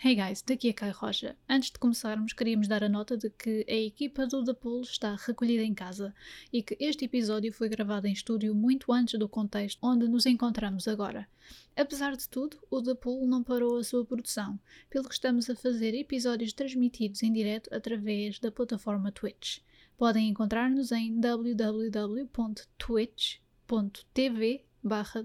Hey guys, daqui é Kai Rocha. Antes de começarmos, queríamos dar a nota de que a equipa do The Pool está recolhida em casa e que este episódio foi gravado em estúdio muito antes do contexto onde nos encontramos agora. Apesar de tudo, o The Pool não parou a sua produção, pelo que estamos a fazer episódios transmitidos em direto através da plataforma Twitch. Podem encontrar-nos em www.twitch.tv barra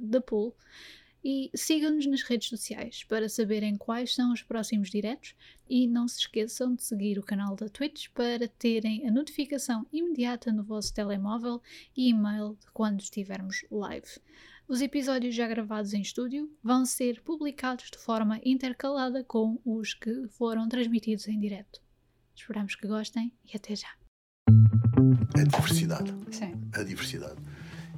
e sigam-nos nas redes sociais para saberem quais são os próximos diretos e não se esqueçam de seguir o canal da Twitch para terem a notificação imediata no vosso telemóvel e e-mail de quando estivermos live. Os episódios já gravados em estúdio vão ser publicados de forma intercalada com os que foram transmitidos em direto. Esperamos que gostem e até já. A diversidade. Sim. A diversidade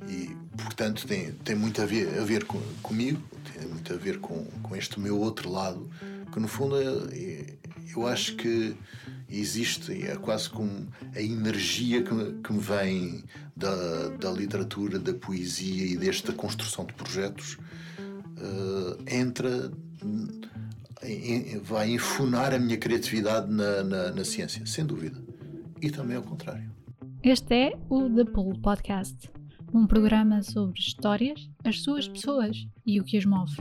e, portanto, tem, tem muito a ver, a ver com, comigo, tem muito a ver com, com este meu outro lado, que no fundo é, eu acho que existe, é quase como a energia que, que me vem da, da literatura, da poesia e desta construção de projetos, uh, entra, vai enfunar a minha criatividade na, na, na ciência, sem dúvida. E também ao contrário. Este é o The Pool Podcast um programa sobre histórias, as suas pessoas e o que as move.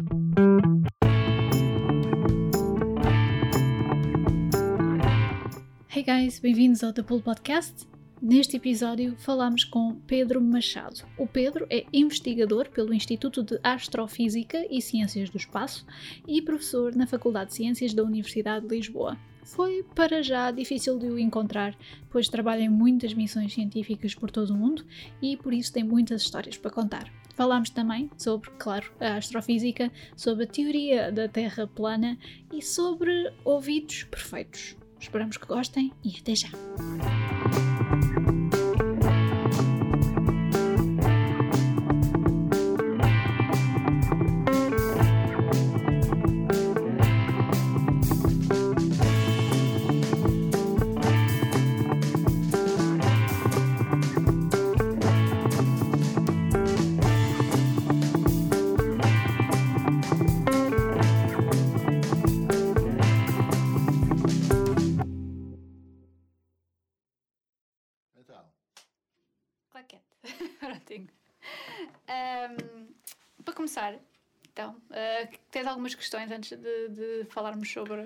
Hey guys, bem-vindos ao The Pool Podcast. Neste episódio falamos com Pedro Machado. O Pedro é investigador pelo Instituto de Astrofísica e Ciências do Espaço e professor na Faculdade de Ciências da Universidade de Lisboa foi para já difícil de o encontrar, pois trabalha em muitas missões científicas por todo o mundo e por isso tem muitas histórias para contar. Falámos também sobre, claro, a astrofísica, sobre a teoria da Terra plana e sobre ouvidos perfeitos. Esperamos que gostem e até já! começar, então, uh, tens algumas questões antes de, de falarmos sobre.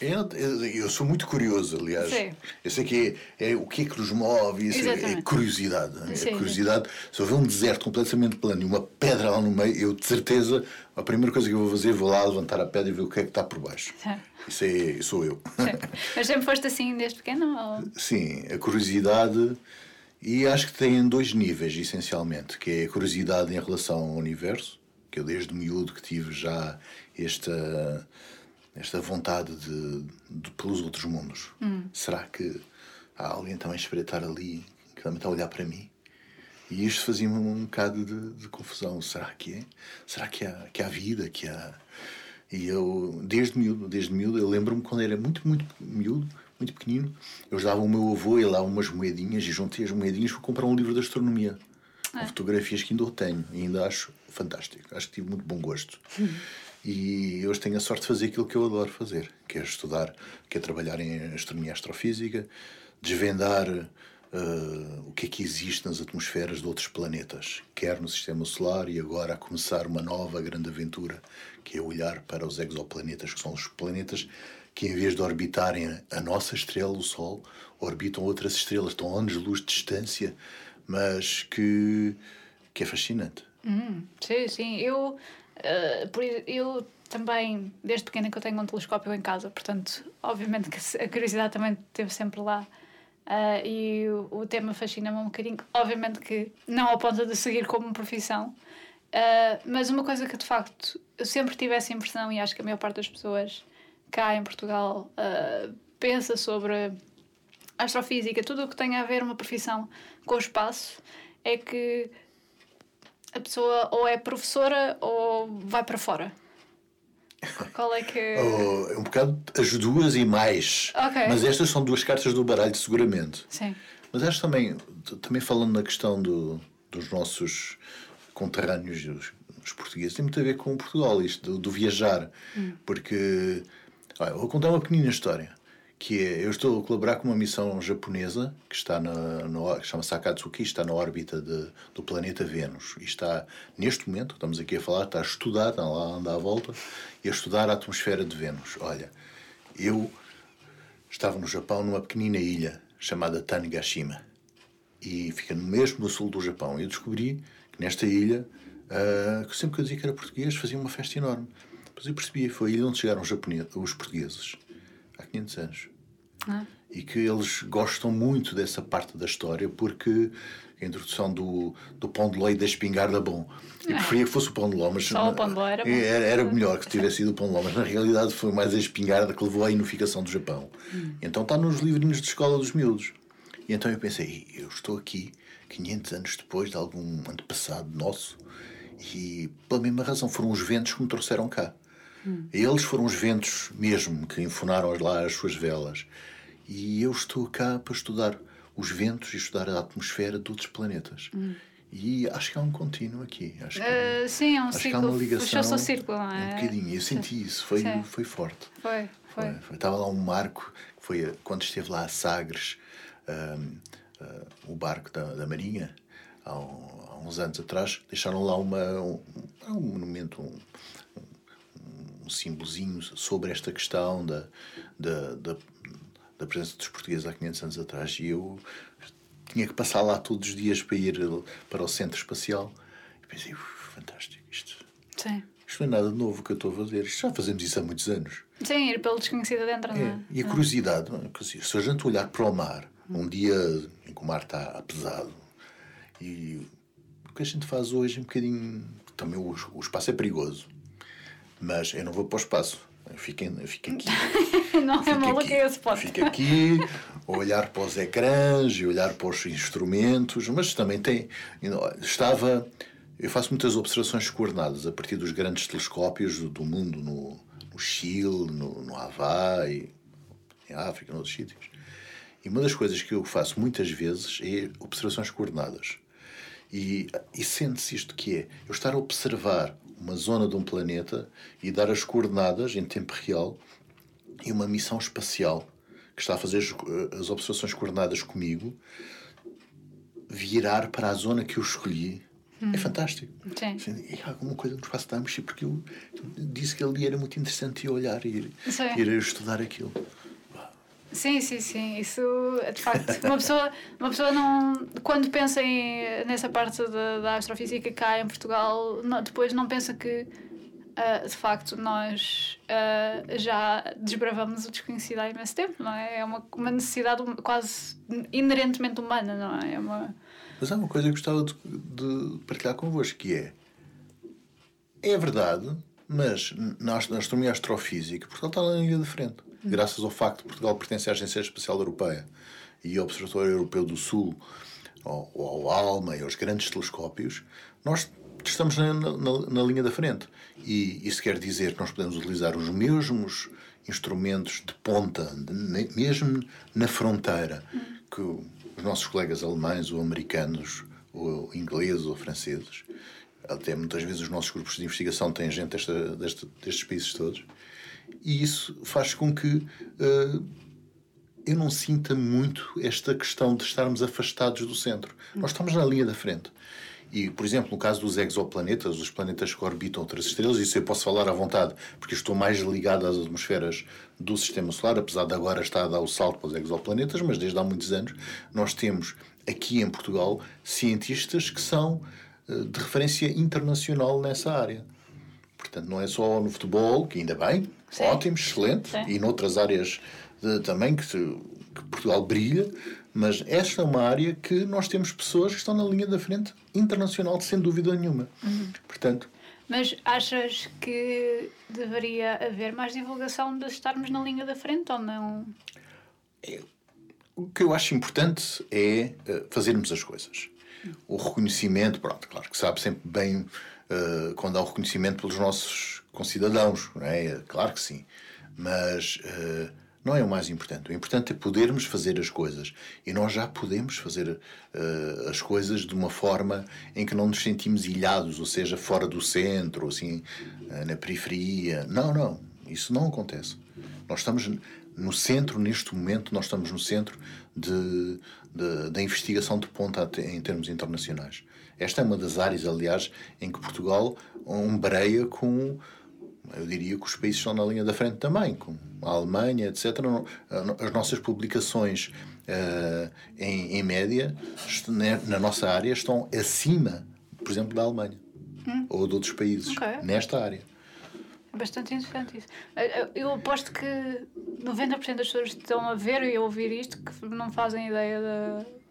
Eu, eu, sou muito curioso, aliás. Sim. Eu sei que é, é, o que é que nos move, isso é, é, curiosidade. É sim, curiosidade. Sim. Se houver um deserto completamente plano e uma pedra lá no meio, eu de certeza, a primeira coisa que eu vou fazer, vou lá levantar a pedra e ver o que é que está por baixo. Isso é, sou eu. Mas sempre foste assim desde pequeno? Ou... Sim, a curiosidade. E acho que tem dois níveis, essencialmente, que é a curiosidade em relação ao universo que eu desde miúdo que tive já esta esta vontade de, de pelos outros mundos. Hum. Será que há alguém também a espreitar ali que também está a olhar para mim? E isto fazia-me um bocado de, de, confusão. Será que é? Será que há, que há vida? Que há... E eu, desde miúdo, desde miúdo, eu lembro-me quando era muito, muito miúdo, muito pequenino, eu ajudava o meu avô e lá umas moedinhas e juntei as moedinhas para comprar um livro de astronomia. É. Fotografias que ainda eu tenho e ainda acho fantástico. Acho que tive muito bom gosto. Uhum. E hoje tenho a sorte de fazer aquilo que eu adoro fazer, que é estudar, que é trabalhar em astronomia astrofísica, desvendar uh, o que é que existe nas atmosferas de outros planetas, quer no sistema solar e agora a começar uma nova grande aventura, que é olhar para os exoplanetas, que são os planetas que em vez de orbitarem a nossa estrela, o Sol, orbitam outras estrelas, estão anos-luz de distância, mas que, que é fascinante. Hum, sim, sim. Eu, uh, eu também, desde pequena que eu tenho um telescópio em casa, portanto, obviamente que a curiosidade também esteve sempre lá. Uh, e o, o tema fascina-me um bocadinho. Obviamente que não ao ponto de seguir como profissão, uh, mas uma coisa que de facto eu sempre tive essa impressão, e acho que a maior parte das pessoas cá em Portugal uh, pensa sobre astrofísica, tudo o que tem a ver uma profissão com o espaço, é que a pessoa ou é professora ou vai para fora. Qual é que. Oh, é um bocado as duas e mais. Okay. Mas estas são duas cartas do baralho, seguramente. Sim. Mas acho também, também falando na questão do, dos nossos conterrâneos, os, os, portugueses, tem muito a ver com Portugal, isto do, do viajar. Hum. Porque Ah, vou contar uma pequenina história. Que é, eu estou a colaborar com uma missão japonesa que está na, chama-se Akatsuki, está na órbita de, do planeta Vênus. E está, neste momento, estamos aqui a falar, está a estudar, está lá a andar à volta, e a estudar a atmosfera de Vênus. Olha, eu estava no Japão, numa pequenina ilha chamada Tanegashima. E fica mesmo no sul do Japão. E eu descobri que nesta ilha, uh, que sempre que eu dizia que era português, fazia uma festa enorme. Depois eu percebi, foi a ilha onde chegaram os, japoneses, os portugueses, há 500 anos. Ah. E que eles gostam muito dessa parte da história porque a introdução do, do pão de ló e da espingarda, bom. Eu preferia que fosse o pão de ló, mas. Só o pão de ló era bom. Era, era melhor que tivesse sido o pão de ló, mas na realidade foi mais a espingarda que levou à unificação do Japão. Hum. Então está nos livrinhos de escola dos miúdos. E então eu pensei, eu estou aqui 500 anos depois de algum antepassado nosso e pela mesma razão foram os ventos que me trouxeram cá. Hum. Eles foram os ventos mesmo que enfunaram lá as suas velas. E eu estou cá para estudar os ventos e estudar a atmosfera de outros planetas. Hum. E acho que há um contínuo aqui. Acho que, uh, sim, é um acho círculo. Que há uma ligação. círculo, não é? Um bocadinho. Eu senti isso. Foi, foi forte. Foi, foi. foi, Estava lá um marco, que foi quando esteve lá a Sagres, um, uh, o barco da, da Marinha, há, um, há, uns anos atrás, deixaram lá uma, um, um monumento, um, um símbolozinho sobre esta questão da, da, da, da presença dos portugueses há 500 anos atrás. E eu tinha que passar lá todos os dias para ir para o centro espacial. E pensei, fantástico, isto. Sim. Isto não é nada novo que eu estou a fazer. Isto já fazemos isso há muitos anos. Sim, ir pelo desconhecido dentro, não é? é? E a curiosidade, é? se a gente olhar para o mar, um dia em que o mar está pesado, e o que a gente faz hoje é um bocadinho. Também o, o espaço é perigoso, mas eu não vou para o espaço. Eu fico aqui. não é maluco esse ponto. Fico aqui, olhar para os ecrãs e olhar para os instrumentos, mas também tem. Estava. Eu faço muitas observações coordenadas a partir dos grandes telescópios do mundo, no, no Chile, no, no Havaí, em África, noutros sítios. E uma das coisas que eu faço muitas vezes é observações coordenadas. E, e sente-se isto que é eu estar a observar uma zona de um planeta e dar as coordenadas em tempo real e uma missão espacial que está a fazer as, as observações coordenadas comigo virar para a zona que eu escolhi Hum. É fantástico. Sim. E alguma coisa no espaço mexer, porque eu disse que ali era muito interessante ir olhar e ir, ir estudar aquilo. Sim, sim, sim. Isso, de facto, uma pessoa, uma pessoa não. Quando pensa em, nessa parte da, da astrofísica cá em Portugal, não, depois não pensa que, uh, de facto, nós uh, já desbravamos o desconhecido há imenso tempo, não é? É uma, uma necessidade quase inerentemente humana, não é? é uma... Mas há uma coisa que gostava de, de partilhar convosco, que é. É verdade, mas na astronomia astrofísica, Portugal está na linha de frente graças ao facto de Portugal pertencer à Agência Espacial Europeia e ao Observatório Europeu do Sul, ao, ao ALMA e aos grandes telescópios, nós estamos na, na, na, linha da frente. E isso quer dizer que nós podemos utilizar os mesmos instrumentos de ponta, de, mesmo na fronteira, que os nossos colegas alemães ou americanos ou ingleses ou franceses, até muitas vezes os nossos grupos de investigação têm gente desta, desta, destes países todos, e isso faz com que uh, eu não sinta muito esta questão de estarmos afastados do centro. Nós estamos na linha da frente. E, por exemplo, no caso dos exoplanetas, os planetas que orbitam outras estrelas, isso eu posso falar à vontade, porque estou mais ligado às atmosferas do Sistema Solar, apesar de agora estar a dar o salto para os exoplanetas, mas desde há muitos anos nós temos aqui em Portugal cientistas que são uh, de referência internacional nessa área. Portanto, não é só no futebol, que ainda bem, Sim. ótimo, excelente, Sim. e noutras áreas de, também que, que, Portugal brilha, mas esta é uma área que nós temos pessoas que estão na linha da frente internacional, sem dúvida nenhuma. Uhum. Portanto. Mas achas que deveria haver mais divulgação de estarmos na linha da frente ou não? É, o que eu acho importante é uh, fazermos as coisas. O reconhecimento, pronto, claro que sabe sempre bem uh, quando há o reconhecimento pelos nossos concidadãos, não é? Claro que sim. Mas uh, não é o mais importante. O importante é podermos fazer as coisas. E nós já podemos fazer uh, as coisas de uma forma em que não nos sentimos ilhados, ou seja, fora do centro, assim, na periferia. Não, não. Isso não acontece. Nós estamos no centro, neste momento, nós estamos no centro de, da investigação de ponta em termos internacionais. Esta é uma das áreas, aliás, em que Portugal ombreia com, eu diria que os países estão na linha da frente também, com a Alemanha, etc. As nossas publicações, uh, em, em média, na nossa área, estão acima, por exemplo, da Alemanha hum. ou de outros países, okay. nesta área. É bastante interessante isso. Eu aposto que 90% das pessoas que estão a ver e a ouvir isto que não fazem ideia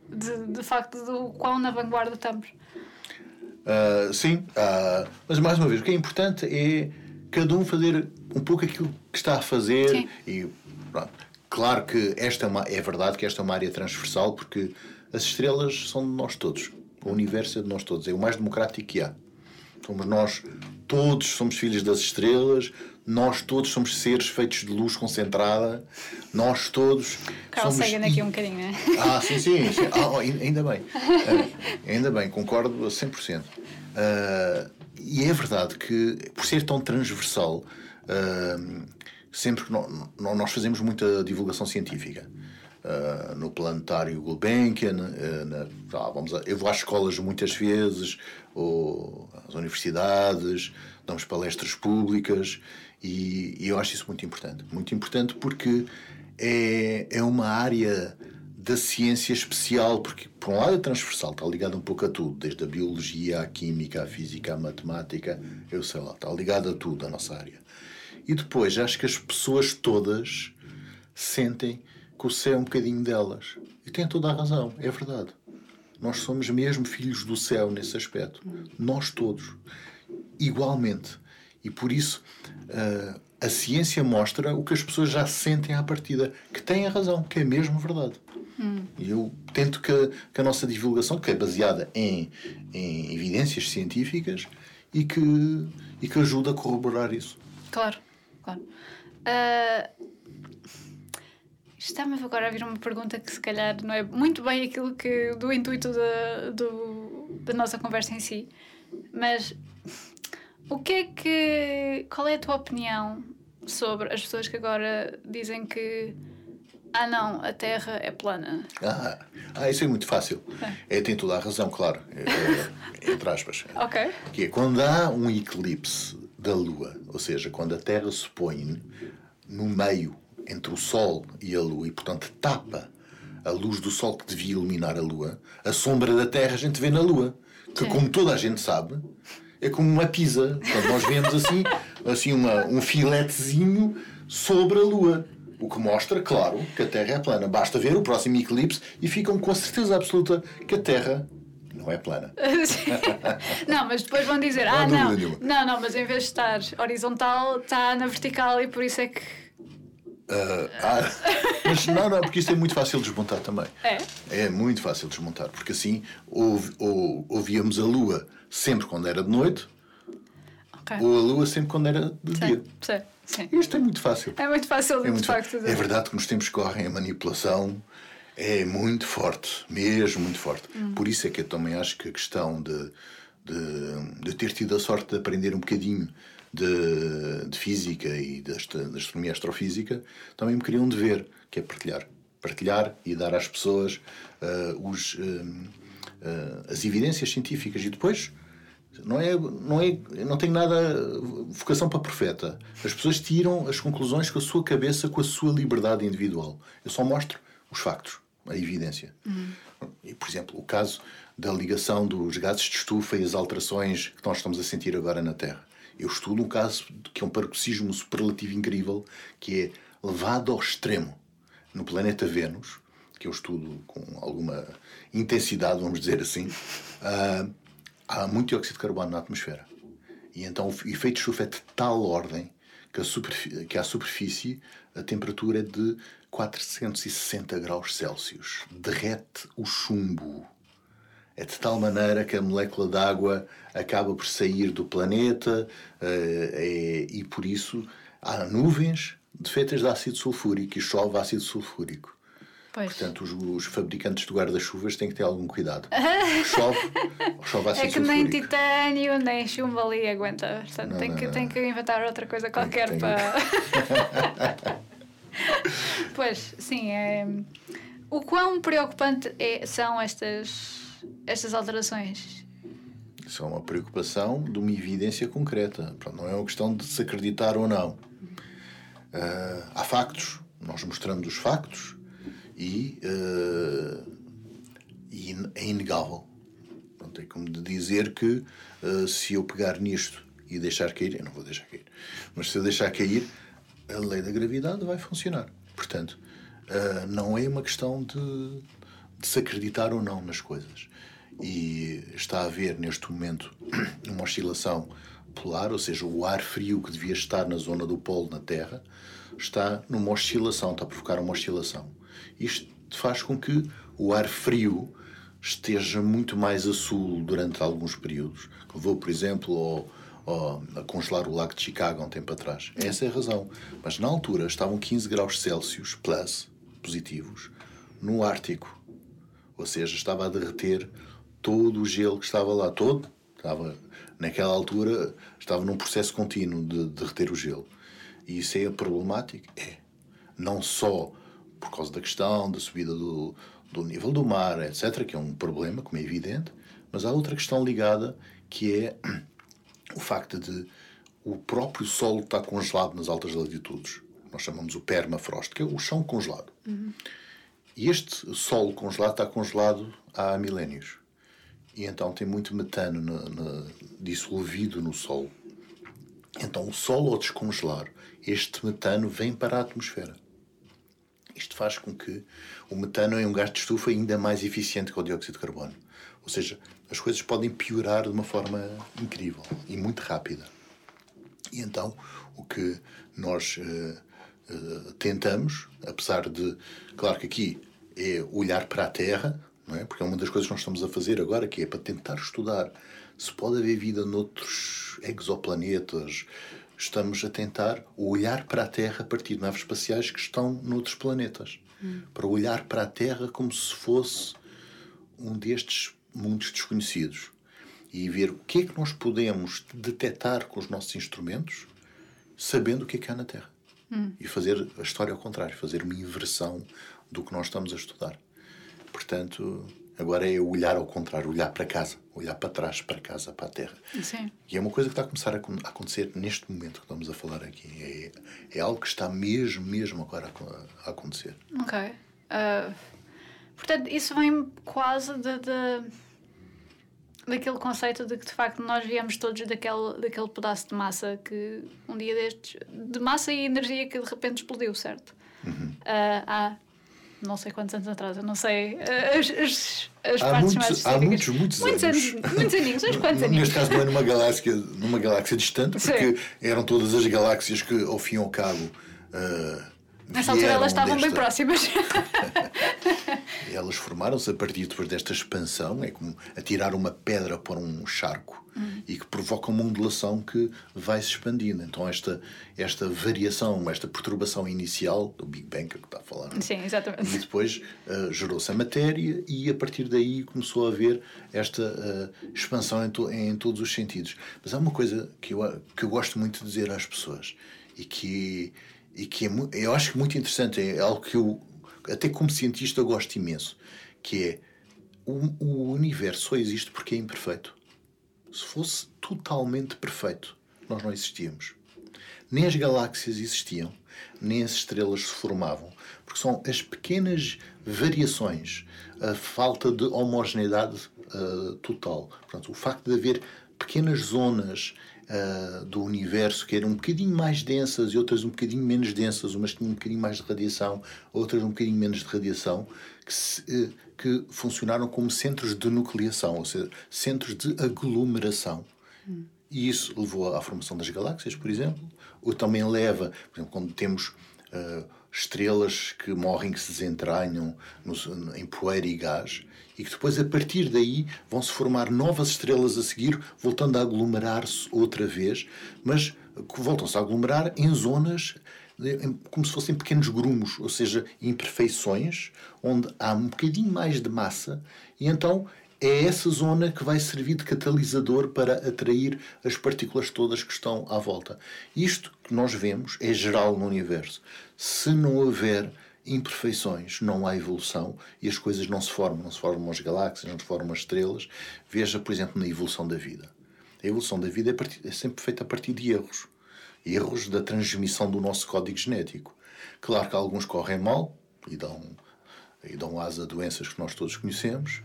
de, de, de facto do quão na vanguarda estamos. Uh, sim, uh, mas mais uma vez, o que é importante é cada um fazer um pouco aquilo que está a fazer sim. e pronto. Claro que esta é, uma, é verdade que esta é uma área transversal porque as estrelas são de nós todos. O universo é de nós todos. É o mais democrático que há. Somos nós todos somos filhos das estrelas, nós todos somos seres feitos de luz concentrada, nós todos. Carl somos... Sagan aqui um bocadinho, não é? Ah, sim, sim. sim. Ah, ainda bem. Uh, ainda bem, concordo a 100%. Uh, ah, e é verdade que, por ser tão transversal, uh, sempre que nós, nós fazemos muita divulgação científica. Uh, no planetário Gulbenkian, uh, na, ah, vamos a, eu vou às escolas muitas vezes, ou às universidades, damos palestras públicas e, e, eu acho isso muito importante. Muito importante porque é, é uma área da ciência especial, porque por um lado é transversal, está ligado um pouco a tudo, desde a biologia, à química, à física, à matemática, eu sei lá, está ligado a tudo, a nossa área. E depois acho que as pessoas todas sentem que o céu é um bocadinho delas. E têm toda a razão, é verdade. Nós somos mesmo filhos do céu nesse aspecto. Nós todos. Igualmente. E por isso uh, a ciência mostra o que as pessoas já sentem à partida, que têm a razão, que é mesmo verdade. Hum. Eu tento que, que, a nossa divulgação, que é baseada em, em evidências científicas, e que, e que ajuda a corroborar isso. Claro, claro. Uh, Está-me agora a vir uma pergunta que se calhar não é muito bem aquilo que do intuito da, do, da nossa conversa em si, mas o que é que. Qual é a tua opinião sobre as pessoas que agora dizem que ah não, a Terra é plana? Ah, ah isso é muito fácil. É, é tem toda a razão, claro. É, é, entre aspas. Ok. Que é quando há um eclipse da Lua, ou seja, quando a Terra se põe no meio entre o Sol e a Lua e, portanto, tapa a luz do Sol que devia iluminar a Lua, a sombra da Terra a gente vê na Lua. Que, Sim. como toda a gente sabe, é como uma pizza. Portanto, nós vemos assim, assim uma, um filetezinho sobre a Lua. O que mostra, claro, que a Terra é plana. Basta ver o próximo eclipse e ficam com a certeza absoluta que a Terra não é plana. não, mas depois vão dizer: não ah, não, não, não, mas em vez de estar horizontal, está na vertical e por isso é que Uh, ah, mas não, não, porque isto é muito fácil de desmontar também. É? É muito fácil de desmontar, porque assim ouv, ou, ouvíamos a lua sempre quando era de noite, okay. ou a lua sempre quando era de sim, dia. Sim, sim. Isto é muito fácil. É muito fácil, é, muito facto. É verdade que nos tempos que correm a manipulação é muito forte, mesmo muito forte. Hum. Por isso é que eu também acho que a questão de, de, de ter tido a sorte de aprender um bocadinho de, de física e da astronomia astrofísica, também me queriam dever, que é partilhar. Partilhar e dar às pessoas uh, os, uh, uh, as evidências científicas. E depois, não é, não é, não tenho nada vocação para profeta. As pessoas tiram as conclusões com a sua cabeça, com a sua liberdade individual. Eu só mostro os factos, a evidência. Uhum. E, por exemplo, o caso da ligação dos gases de estufa e as alterações que nós estamos a sentir agora na Terra. Eu estudo um caso que é um paroxismo superlativo incrível, que é levado ao extremo no planeta Vênus, que eu estudo com alguma intensidade, vamos dizer assim, uh, há muito dióxido de carbono na atmosfera. E então o efeito de chuva é de tal ordem que, a que à superfície a temperatura é de 460 graus Celsius. Derrete o chumbo é de tal maneira que a molécula d'água acaba por sair do planeta é, e por isso há nuvens feitas de ácido sulfúrico e chove ácido sulfúrico. Pois. Portanto, os, os fabricantes de guarda-chuvas têm que ter algum cuidado. chove, chove É ácido que nem sulfúrico. titânio, nem chumbo ali aguenta. Portanto, Não, tem, não, que, não. tem que inventar outra coisa qualquer tem- para. pois, sim. É... O quão preocupante é- são estas, estas alterações? Isso é uma preocupação de uma evidência concreta. Pronto, não é uma questão de se acreditar ou não. Ah, há factos, nós mostramos os factos e, ah, e é inegável. Pronto, é como dizer que ah, se eu pegar nisto e deixar cair, eu não vou deixar cair, mas se eu deixar cair, a lei da gravidade vai funcionar. Portanto, ah, não é uma questão de, de se acreditar ou não nas coisas. E está a haver neste momento uma oscilação polar, ou seja, o ar frio que devia estar na zona do polo na Terra está numa oscilação, está a provocar uma oscilação. Isto faz com que o ar frio esteja muito mais a sul durante alguns períodos. Levou, por exemplo, ao- a congelar o lago de Chicago há um tempo atrás. Essa é a razão. Mas na altura estavam 15 graus Celsius plus, positivos, no Ártico. Ou seja, estava a derreter todo o gelo que estava lá, todo. Estava, naquela altura, estava num processo contínuo de derreter o gelo. E isso é problemático? É. Não só por causa da questão da subida do, do nível do mar, etc., que é um problema, como é evidente, mas há outra questão ligada que é o facto de o próprio solo estar congelado nas altas latitudes. Nós chamamos o permafrost, que é o chão congelado. E este solo congelado está congelado há milénios. E então tem muito metano na- na- dissolvido no solo. Então o solo, ao descongelar, este metano vem para a atmosfera. Isto faz com que o metano é um gás de estufa ainda mais eficiente que o dióxido de carbono. Ou seja, as coisas podem piorar de uma forma incrível e muito rápida. E então, o que nós eh, eh, tentamos, apesar de, claro que aqui é olhar para a Terra, não é? porque é uma das coisas que nós estamos a fazer agora, que é para tentar estudar se pode haver vida noutros exoplanetas. Estamos a tentar olhar para a Terra a partir de naves espaciais que estão noutros planetas. Para olhar para a Terra como se fosse um destes mundos desconhecidos e ver o que é que nós podemos detectar com os nossos instrumentos, sabendo o que é que há na Terra. E fazer a história ao contrário, fazer uma inversão do que nós estamos a estudar. Portanto, agora é olhar ao contrário, olhar para casa, olhar para trás, para casa, para a Terra. Sim. E é uma coisa que está a começar a, con- a acontecer neste momento que estamos a falar aqui. É, é algo que está mesmo, mesmo agora a, co- a acontecer. Ok. Ah, portanto, isso vem quase de, de- daquele conceito de que de facto nós viemos todos daquele, daquele pedaço de massa que um dia destes. de massa e energia que de repente explodiu, certo? Uhum. Ah, há não sei quantos anos atrás, eu não sei ah, as, as, as Há partes muitos- mais há específicas. muitos, muitos anos. anos. Muitos aninhos, uns quantos aninhos. Neste caso não é numa galáxia, numa galáxia distante, porque Sim. eram todas as galáxias que, ao fim e ao cabo, ah, Nessa altura vieram elas estavam bem desta- próximas. Elas formaram-se a partir depois desta expansão, é como atirar uma pedra para um charco e que provoca uma ondulação que vai se expandindo. Então, esta, esta variação, esta perturbação inicial do Big Bang, que é o que está a falar, não? Sim, exatamente. E depois ah, gerou-se a matéria e a partir daí começou a haver esta ah, expansão em, to- em todos os sentidos. Mas há uma coisa que eu, que eu gosto muito de dizer às pessoas e que, e que é, eu acho que muito interessante, é algo que eu, até como cientista, gosto imenso, que é o, o universo só existe porque é imperfeito. Se fosse totalmente perfeito, nós não existíamos. Nem as galáxias existiam, nem as estrelas se formavam, porque são as pequenas variações, a falta de homogeneidade ah, total. Portanto, o facto de haver pequenas zonas ah, do universo que eram um bocadinho mais densas e outras um bocadinho menos densas, umas tinham um bocadinho mais de radiação, outras um bocadinho menos de radiação, que, se, eh, que funcionaram como centros de nucleação, ou seja, centros de aglomeração. E isso levou à formação das galáxias, por exemplo, ou também leva, por exemplo, quando temos ah, estrelas que morrem, que se desentranham no- em poeira e gás, e que depois, a partir daí, vão se formar novas estrelas a seguir, voltando a aglomerar-se outra vez, mas que voltam-se a aglomerar em zonas como se fossem pequenos grumos, ou seja, imperfeições, onde há um bocadinho mais de massa, e então é essa zona que vai servir de catalisador para atrair as partículas todas que estão à volta. Isto que nós vemos é geral no universo. Se não houver imperfeições, não há evolução e as coisas não se formam, não se formam as galáxias, não se formam as estrelas. Veja, por exemplo, na evolução da vida. A evolução da vida é, é sempre feita a partir de erros. Erros da transmissão do nosso código genético. Claro que alguns correm mal e dão, e dão asa a doenças que nós todos conhecemos,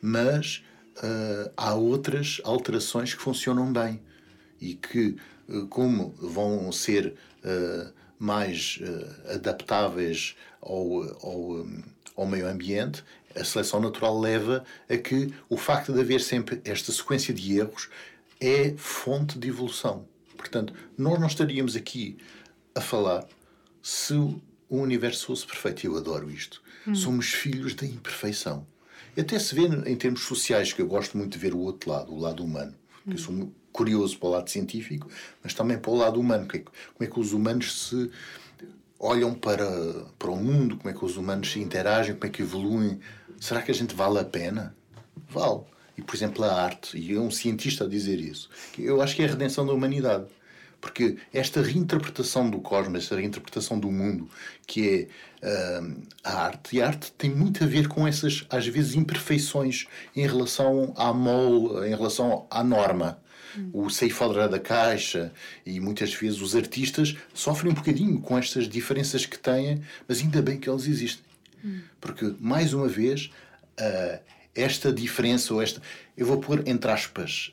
mas uh, há outras alterações que funcionam bem e que, uh, como vão ser uh, mais adaptáveis ao, ao, um, ao meio ambiente, a seleção natural leva a que o facto de haver sempre esta sequência de erros é fonte de evolução. Portanto, nós não estaríamos aqui a falar se o universo fosse perfeito. Eu adoro isto. Hum. Somos filhos da imperfeição. Até se vê em termos sociais, que eu gosto muito de ver o outro lado, o lado humano. Hum. Eu sou curioso para o lado científico, mas também para o lado humano. Como é que os humanos se olham para, para o mundo, como é que os humanos se interagem, como é que evoluem. Será que a gente vale a pena? Vale. E, por exemplo, a arte, e é um cientista a dizer isso, eu acho que é a redenção da humanidade. Porque esta reinterpretação do cosmos, esta reinterpretação do mundo, que é uh, a arte, e a arte tem muito a ver com essas, às vezes, imperfeições em relação à mole, em relação à norma. O fora da caixa e muitas vezes os artistas sofrem um bocadinho com estas diferenças que têm, mas ainda bem que eles existem. Porque, mais uma vez, uh, esta diferença ou esta. Eu vou pôr entre aspas,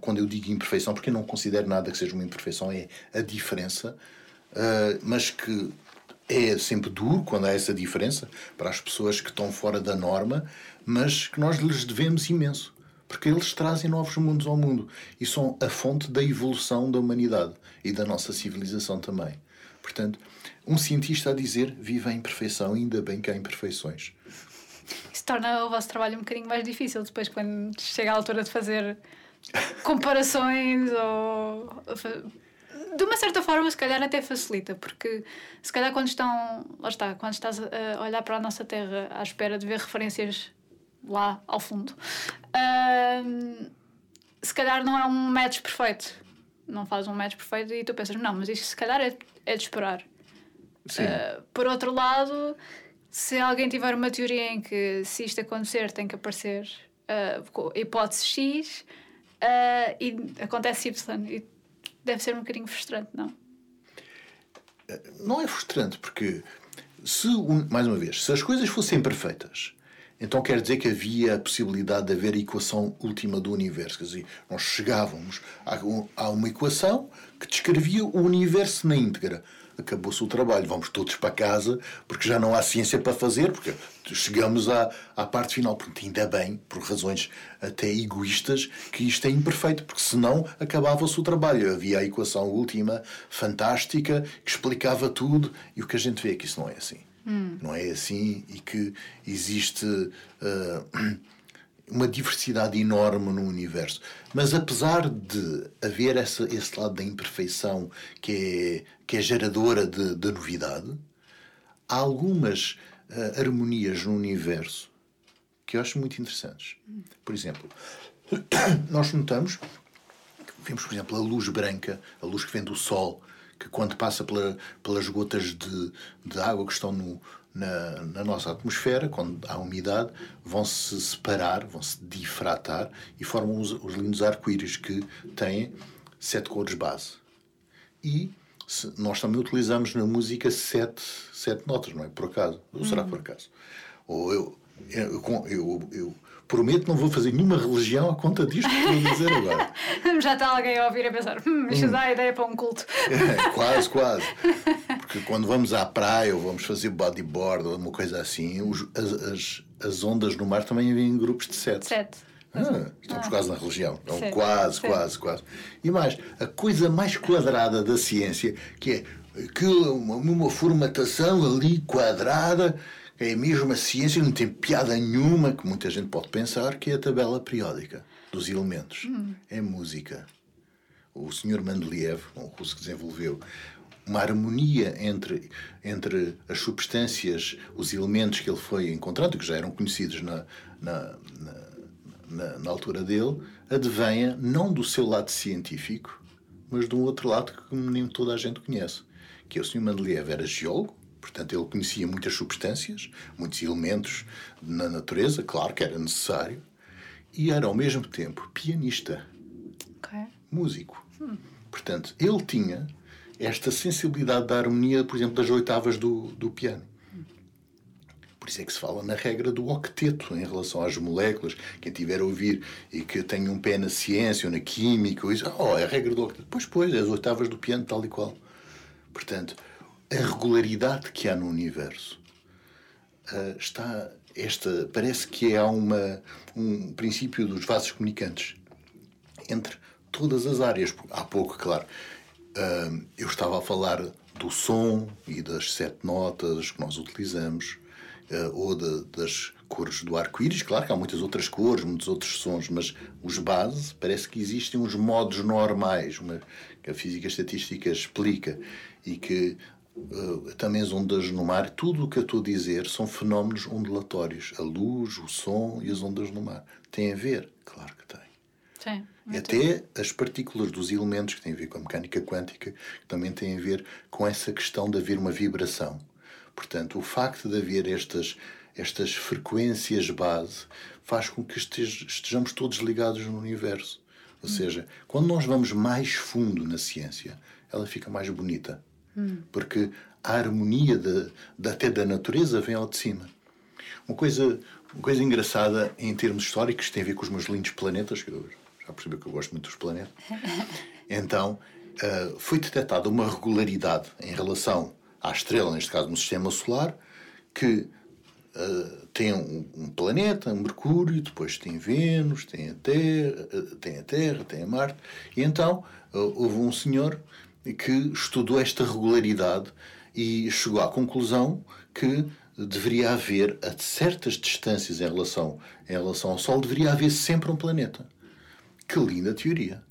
quando eu digo imperfeição, porque eu não considero nada que seja uma imperfeição, é a diferença, uh, mas que é sempre duro quando há essa diferença para as pessoas que estão fora da norma, mas que nós lhes devemos imenso. Porque eles trazem novos mundos ao mundo e são a fonte da evolução da humanidade e da nossa civilização também. Portanto, um cientista a dizer viva a imperfeição, ainda bem que há imperfeições. Isso torna o vosso trabalho um bocadinho mais difícil depois, quando chega a altura de fazer comparações ou. De uma certa forma, se calhar até facilita, porque se calhar quando estão. Lá está, quando estás a olhar para a nossa terra à espera de ver referências lá ao fundo, se calhar não é um match perfeito. Não faz um match perfeito e tu pensas, não, mas isto se calhar é, é de esperar. Uh, por outro lado, se alguém tiver uma teoria em que se isto acontecer tem que aparecer uh, hipótese X uh, e acontece Y e deve ser um bocadinho frustrante, não? Não é frustrante porque se, mais uma vez, se as coisas fossem perfeitas, então quer dizer que havia a possibilidade de haver a equação última do universo. Quer dizer, nós chegávamos a uma equação que descrevia o universo na íntegra acabou-se o trabalho, vamos todos para casa, porque já não há ciência para fazer, porque chegamos à, à parte final. Porque ainda bem, por razões até egoístas, que isto é imperfeito, porque senão acabava-se o trabalho. Havia a equação última, fantástica, que explicava tudo, e o que a gente vê é que isso não é assim. Hum. Não é assim e que existe. Uh, uma diversidade enorme no universo. Mas apesar de haver essa, esse lado da imperfeição que é, que é geradora de, de novidade, há algumas uh, harmonias no universo que eu acho muito interessantes. Por exemplo, nós notamos, vemos, por exemplo, a luz branca, a luz que vem do Sol, que quando passa pela, pelas gotas de, de água que estão no, na, na, nossa atmosfera, quando há umidade, vão se separar, vão se difratar e formam os, os lindos arco-íris que têm sete cores base. E se, nós também utilizamos na música sete, sete notas, não é? Por acaso? Ou será por acaso? Ou eu, eu, eu, eu prometo não vou fazer nenhuma religião à conta disto que a dizer agora. Já está alguém a ouvir a pensar, hum, isto hum. dá a ideia para um culto. É, quase, quase. Porque quando vamos à praia ou vamos fazer bodyboard ou uma coisa assim, os, as, as, ondas no mar também vêm em grupos de sete. Sete. Ah, estamos ah. quase na religião. Então, quase, quase, quase. E mais, a coisa mais quadrada da ciência, que é que uma, uma formatação ali quadrada é a ciência, não tem piada nenhuma, que muita gente pode pensar, que é a tabela periódica dos elementos. Hum. É música. O senhor Mendeleev, um russo que desenvolveu uma harmonia entre, entre as substâncias, os elementos que ele foi encontrando, que já eram conhecidos na, na, na, na altura dele, advenha não do seu lado científico, mas de um outro lado que nem toda a gente conhece, que é o Sr. Mendeleev era geólogo, portanto ele conhecia muitas substâncias, muitos elementos na natureza, claro que era necessário, e era ao mesmo tempo pianista, Okay. músico. Portanto, ele tinha esta sensibilidade da harmonia, por exemplo, das oitavas do, do piano. Por isso é que se fala na regra do octeto em relação às moléculas. Quem tiver a ouvir e que tenha um pé na ciência ou na química, ou isso, oh, é a regra do octeto. Pois, pois, é as oitavas do piano, tal e qual. Portanto, a regularidade que há no universo ah, está. Esta, parece que há uma, um princípio dos vasos comunicantes entre todas as áreas. Há pouco, claro, ah, eu estava a falar do som e das sete notas que nós utilizamos, ah, ou de- das cores do arco-íris. Claro que há muitas outras cores, muitos outros sons, mas os base parece que existem uns modos normais, uma, que a física estatística explica, e que ah, também as ondas no mar, tudo o que eu estou a dizer são fenómenos ondulatórios. A luz, o som e as ondas no mar. Tem a ver? Claro que tem. Sim. Até as partículas dos elementos que têm a ver com a mecânica quântica, que também têm a ver com essa questão de haver uma vibração. Portanto, o facto de haver estas, estas frequências base faz com que estej- estejamos todos ligados no universo. Ou seja, quando nós vamos mais fundo na ciência, ela fica mais bonita. Porque a harmonia de, de- até da natureza vem ao de cima. Uma coisa, uma coisa engraçada em termos históricos tem a ver com os meus lindos planetas, que eu já percebi que eu gosto muito dos planetas. Então, ah, foi detectada uma regularidade em relação à estrela, neste caso no sistema solar, que ah, tem um, um planeta, Mercúrio, depois tem Vênus, tem a Terra, ah, tem a Terra, tem a Marte, e então houve um senhor que estudou esta regularidade e chegou à conclusão que deveria haver, a certas distâncias em relação, em relação ao Sol, deveria haver sempre um planeta. Que linda teoria!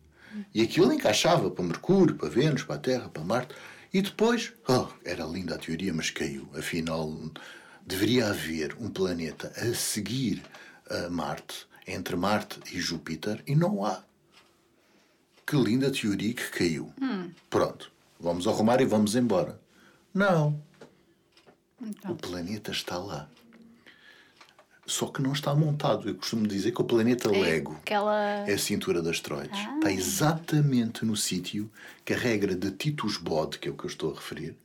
E aquilo encaixava para Mercúrio, para Vênus, para a Terra, para Marte. E depois, oh, era linda a teoria, mas caiu. Afinal, deveria haver um planeta a seguir a Marte, entre Marte e Júpiter, e não há. Que linda teoria que caiu. Pronto, vamos arrumar e vamos embora. Não. O planeta está lá. Só que não está montado. Eu costumo dizer que o planeta Lego Aquela. é a cintura de asteroides. Está exatamente no sítio que a regra de Titus Bode, que é o que eu estou a referir,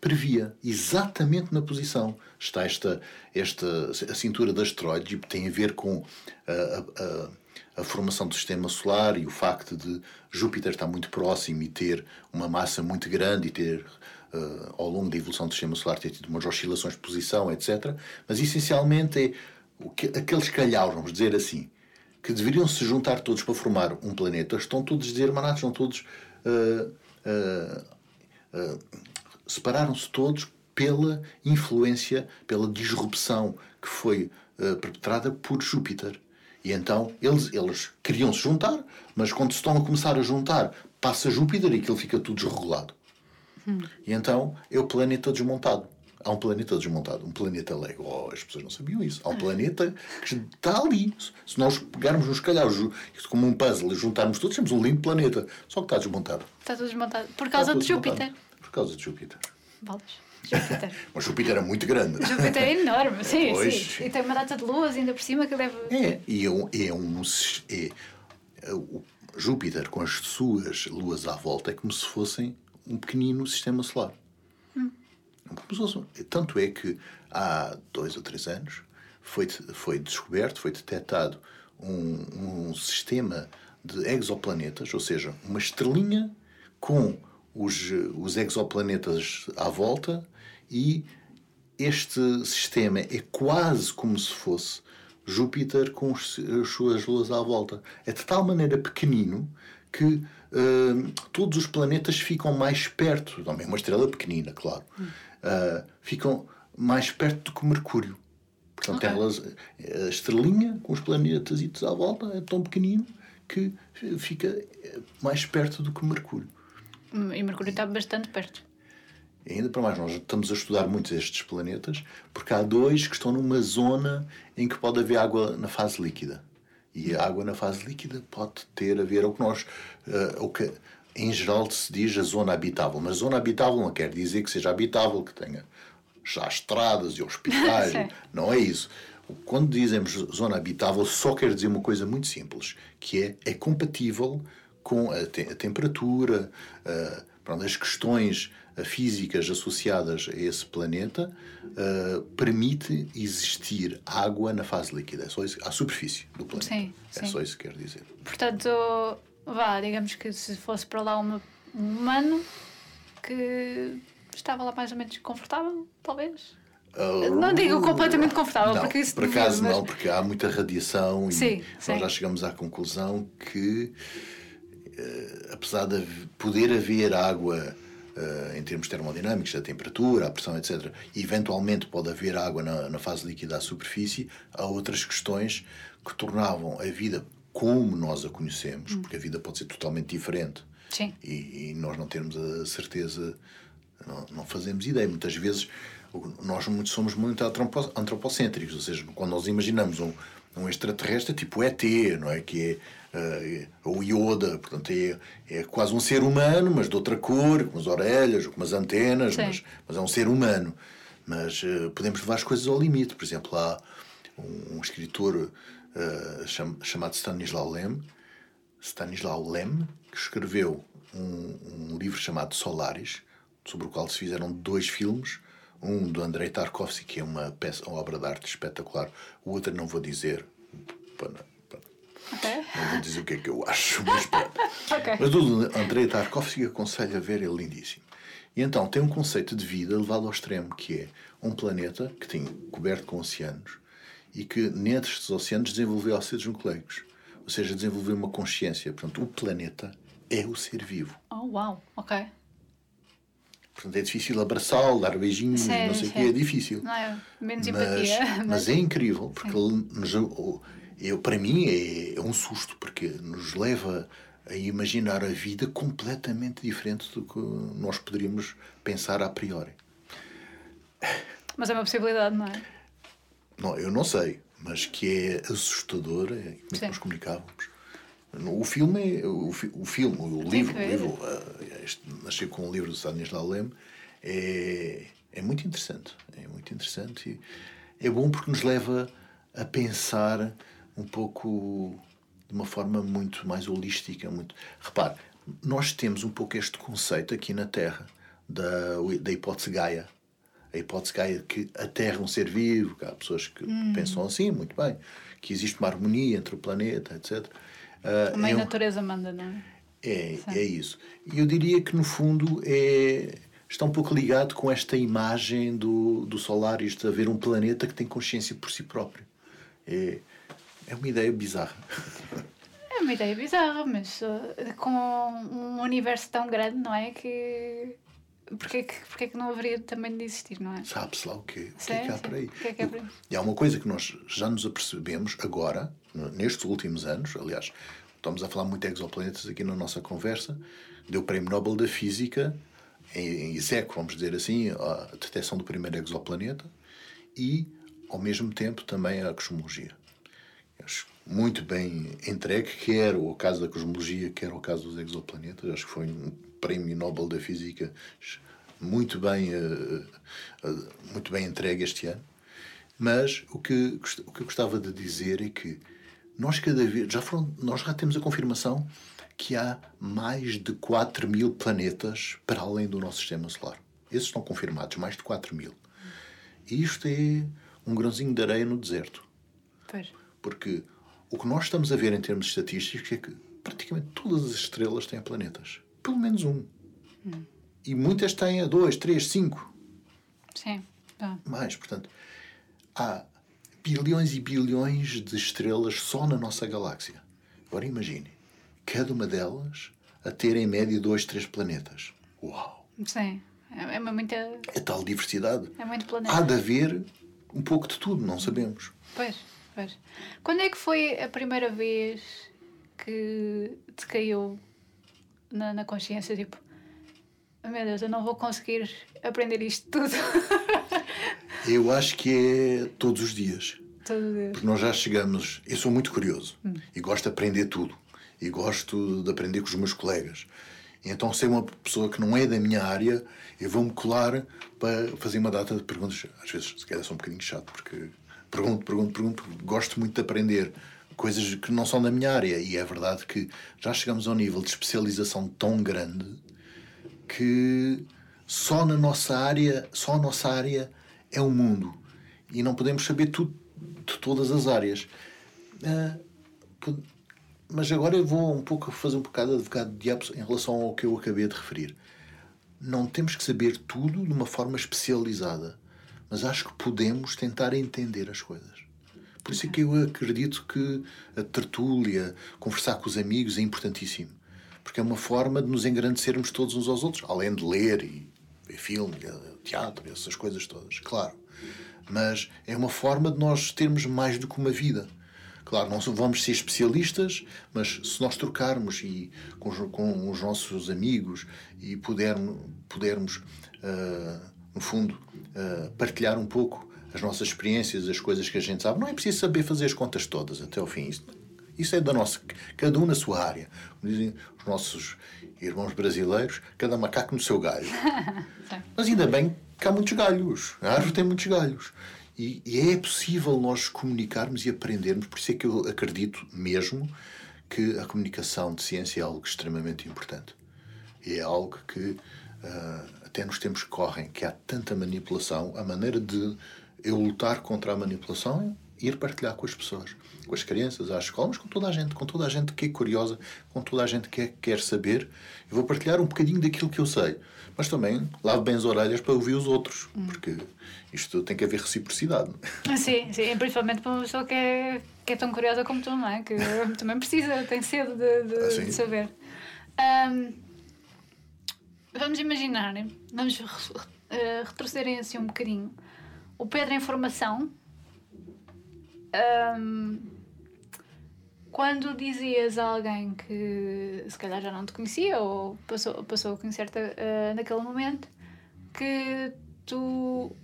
previa. Exatamente na posição. Está esta, esta a cintura de asteroides e tem a ver com a, a- a- a formação do sistema solar e o facto de Júpiter estar muito próximo e ter uma massa muito grande e ter, eh, ao longo da evolução do sistema solar, ter tido umas oscilações de posição, etc. Mas essencialmente é o que, aqueles calhaus, vamos dizer assim, que deveriam se juntar todos para formar um planeta, estão todos desirmanados, estão todos. ah, ah, separaram-se todos pela influência, pela disrupção que foi perpetrada por Júpiter. E então eles, eles queriam se juntar, mas quando se estão a começar a juntar, passa Júpiter e aquilo fica tudo desregulado. E então é o planeta desmontado. Há um planeta desmontado, um planeta Lego. Oh, as pessoas não sabiam isso. Há um planeta que está ali. Se nós pegarmos nos isso como um puzzle, e juntarmos todos, temos um lindo planeta. Só que está desmontado. Está tudo desmontado. Por causa de Júpiter. Por causa de Júpiter. Bolas. Júpiter. Mas Júpiter é muito grande. Júpiter é enorme, sim, Pois. sim. E tem uma data de luas ainda por cima que deve. É, e é um. É um é, é o Júpiter, com as suas luas à volta, é como se fossem um pequenino sistema solar. Como se fosse- Tanto é que há dois ou três anos foi, foi descoberto, foi detectado um, um sistema de exoplanetas, ou seja, uma estrelinha com os, os exoplanetas à volta e este sistema é quase como se fosse Júpiter com as suas luas à volta. É de tal maneira pequenino que hum, todos os planetas ficam mais perto, também uma estrela pequenina, claro, ah, ficam mais perto do que Mercúrio. Portanto, Ok. elas, a estrelinha com os planetas à volta é tão pequenino que fica mais perto do que Mercúrio. Hum, E Mercúrio está bastante perto. E ainda para mais, nós estamos a estudar muitos destes planetas, porque há dois que estão numa zona em que pode haver água na fase líquida. E a água na fase líquida pode ter a ver o que nós, uh, que em geral se diz a zona habitável. Mas zona habitável não quer dizer que seja habitável, que tenha já estradas e hospitais. não é isso. Quando dizemos zona habitável, só quer dizer uma coisa muito simples, que é, é compatível com a, te a temperatura, uh, as questões físicas associadas a esse planeta uh, permite existir água na fase líquida, é só isso, à superfície do planeta. Sim, é sim. só isso que quer dizer. Portanto, vá, digamos que se fosse para lá uma, um humano que estava lá mais ou menos confortável, talvez. Uh, não digo completamente confortável, não, porque isso por acaso mas... não, porque há muita radiação sim, e sim. nós já chegamos à conclusão que, uh, apesar de poder haver água uh, em termos termodinâmicos, a temperatura, a pressão, etc., eventualmente pode haver água na, na fase líquida à superfície, há outras questões que tornavam a vida como nós a conhecemos, hum. porque a vida pode ser totalmente diferente. Sim. E, e nós não termos a certeza, não, não fazemos ideia. Muitas vezes nós somos muito antropocêntricos, ou seja, quando nós imaginamos um, um extraterrestre tipo ET, não é? Que é uh, o Yoda, portanto é, é quase um ser humano, mas de outra cor, com as orelhas, com as antenas, mas, mas, é um ser humano. Mas uh, podemos levar as coisas ao limite. Por exemplo, há um, um escritor uh, cham, chamado Stanislau Lem, Stanislau Lem, que escreveu um, um livro chamado Solaris, sobre o qual se fizeram dois filmes um do Andrei Tarkovsky, que é uma, peça, uma obra de arte espetacular. O outro não vou dizer. Para, para, okay. Não vou dizer o que é que eu acho, mas okay. Mas o do Andrei Tarkovsky aconselho a ver, é lindíssimo. E então tem um conceito de vida levado ao extremo, que é um planeta que tem coberto com oceanos e que nestes oceanos desenvolveu ácidos nucleicos. Ou seja, desenvolveu uma consciência. Portanto, o planeta é o ser vivo. Oh, uau, ok. Portanto, é difícil abraçá-lo, dar beijinhos, sim, não sei o quê, é difícil. Não, é menos mas, empatia. Mas... é incrível, porque nos, eu, para mim é, é um susto, porque nos leva a imaginar a vida completamente diferente do que nós poderíamos pensar a priori. Mas é uma possibilidade, não é? Não, eu não sei, mas que é assustador, é como é que nós comunicávamos. O filme, o, o filme, o livro, o livro uh, este, nasceu com o livro do Stanislau Lem, é, é muito interessante. É muito interessante e é bom porque nos leva a pensar um pouco de uma forma muito mais holística. Muito... Repare, nós temos um pouco este conceito aqui na Terra da, da hipótese Gaia. A hipótese Gaia de que a Terra é um ser vivo, que há pessoas que hum. pensam assim, muito bem, que existe uma harmonia entre o planeta, etc. Uh, a mãe eu, natureza manda, não é? É, é isso. E eu diria que, no fundo, é, está um pouco ligado com esta imagem do, do solar, isto de haver um planeta que tem consciência por si próprio. É, é uma ideia bizarra. É uma ideia bizarra, mas uh, com um universo tão grande, não é? Que. Porquê que, porquê que não haveria também de existir, não é? Sabe-se lá o quê? O que é que há por aí? Que é que há por aí? E há uma coisa que nós já nos apercebemos agora, nestes últimos anos, aliás, estamos a falar muito de exoplanetas aqui na nossa conversa, deu o Prémio Nobel da Física, em execo, vamos dizer assim, a detecção do primeiro exoplaneta e, ao mesmo tempo, também a cosmologia. Acho muito bem entregue, quer o caso da cosmologia, quer o caso dos exoplanetas. Acho que foi um Prémio Nobel da Física muito bem, uh, uh, muito bem entregue este ano. Mas o que, o que eu gostava de dizer é que nós cada vez já foram, nós já temos a confirmação que há mais de 4 mil planetas para além do nosso sistema solar. Esses estão confirmados, mais de 4 mil. E isto é um grãozinho de areia no deserto. Pois. Porque o que nós estamos a ver em termos estatísticos é que praticamente todas as estrelas têm planetas. Pelo menos um. Hum. E muitas têm a dois, três, cinco. Sim. Tá. Mais, portanto, há bilhões e bilhões de estrelas só na nossa galáxia. Agora imagine, cada uma delas a ter em média dois, três planetas. Uau! Sim, é, é muita. É tal diversidade. É muito planeta. Há de haver um pouco de tudo, não sabemos. Pois, pois. Quando é que foi a primeira vez que te caiu na, na consciência, tipo, oh, meu Deus, eu não vou conseguir aprender isto tudo? eu acho que é todos os dias. Todos os dias. Porque nós já chegamos. Eu sou muito curioso hum. e gosto de aprender tudo. E gosto de aprender com os meus colegas. Então, ser uma pessoa que não é da minha área, eu vou-me colar para fazer uma data de perguntas. Às vezes, se calhar, sou um bocadinho chato, porque pergunto, pergunto, pergunto, gosto muito de aprender coisas que não são da minha área. E é verdade que já chegamos a um nível de especialização tão grande que só na nossa área, só a nossa área é o mundo. E não podemos saber tudo de todas as áreas. Uh, mas agora eu vou um pouco fazer um bocado de advogado de diabo em relação ao que eu acabei de referir. Não temos que saber tudo de uma forma especializada, mas acho que podemos tentar entender as coisas. Por isso é que eu acredito que a tertúlia, conversar com os amigos é importantíssimo. Porque é uma forma de nos engrandecermos todos uns aos outros, além de ler e ver filme, teatro, essas coisas todas, claro. Mas é uma forma de nós termos mais do que uma vida. Claro, não vamos ser especialistas, mas se nós trocarmos e com, com os nossos amigos e pudermos, pudermos uh, no fundo, uh, partilhar um pouco as nossas experiências, as coisas que a gente sabe, não é preciso saber fazer as contas todas até ao fim. Isso, isso é da nossa, cada um na sua área. Como dizem os nossos irmãos brasileiros, cada macaco no seu galho. mas ainda bem que há muitos galhos. A árvore tem muitos galhos. E, e, é possível nós comunicarmos e aprendermos, por isso é que eu acredito mesmo que a comunicação de ciência é algo extremamente importante. E é algo que uh, até nos tempos que correm, que há tanta manipulação, a maneira de eu lutar contra a manipulação é ir partilhar com as pessoas, com as crianças, às escolas, com toda a gente, com toda a gente que é curiosa, com toda a gente que é, quer saber. Eu vou partilhar um bocadinho daquilo que eu sei, mas também lavo bem as orelhas para ouvir os outros, hum. porque isto tem que haver reciprocidade. Ah, sim, sim, principalmente para uma pessoa que é, que é tão curiosa como tu, não é? Que também precisa, tem sede de, de, ah, de saber. Um, vamos imaginar, vamos uh, retroceder assim um bocadinho. O Pedro em formação. Um, quando dizias a alguém que se calhar já não te conhecia ou passou, passou a conhecer-te uh, naquele momento que tu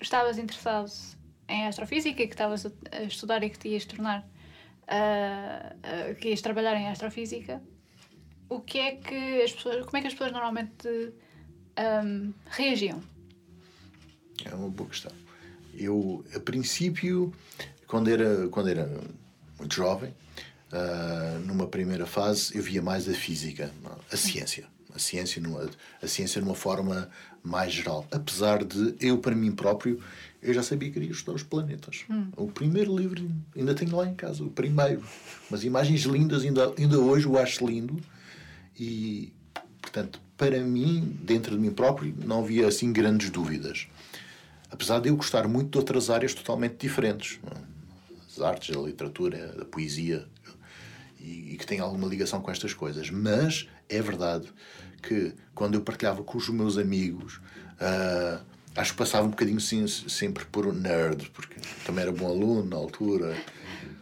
estavas interessado em astrofísica e que estavas a estudar e que te ias tornar, uh, uh, que ias trabalhar em astrofísica, o que é que as pessoas, como é que as pessoas normalmente um, reagiam? É uma boa questão. Eu, a princípio, quando era, quando era muito jovem, uh, numa primeira fase, eu via mais a física, a ciência a ciência numa, a ciência numa forma mais geral. Apesar de eu, para mim próprio, eu já sabia que queria estudar os planetas. Hum. O primeiro livro ainda tenho lá em casa, o primeiro. Mas imagens lindas, ainda, ainda hoje o acho lindo. E, portanto, para mim, dentro de mim próprio, não havia assim grandes dúvidas. Apesar de eu gostar muito de outras áreas totalmente diferentes. As artes, a literatura, a poesia, e, e que têm alguma ligação com estas coisas. Mas é verdade que quando eu partilhava com os meus amigos, uh, acho que passava um bocadinho sim, sempre por um nerd, porque também era bom aluno na altura.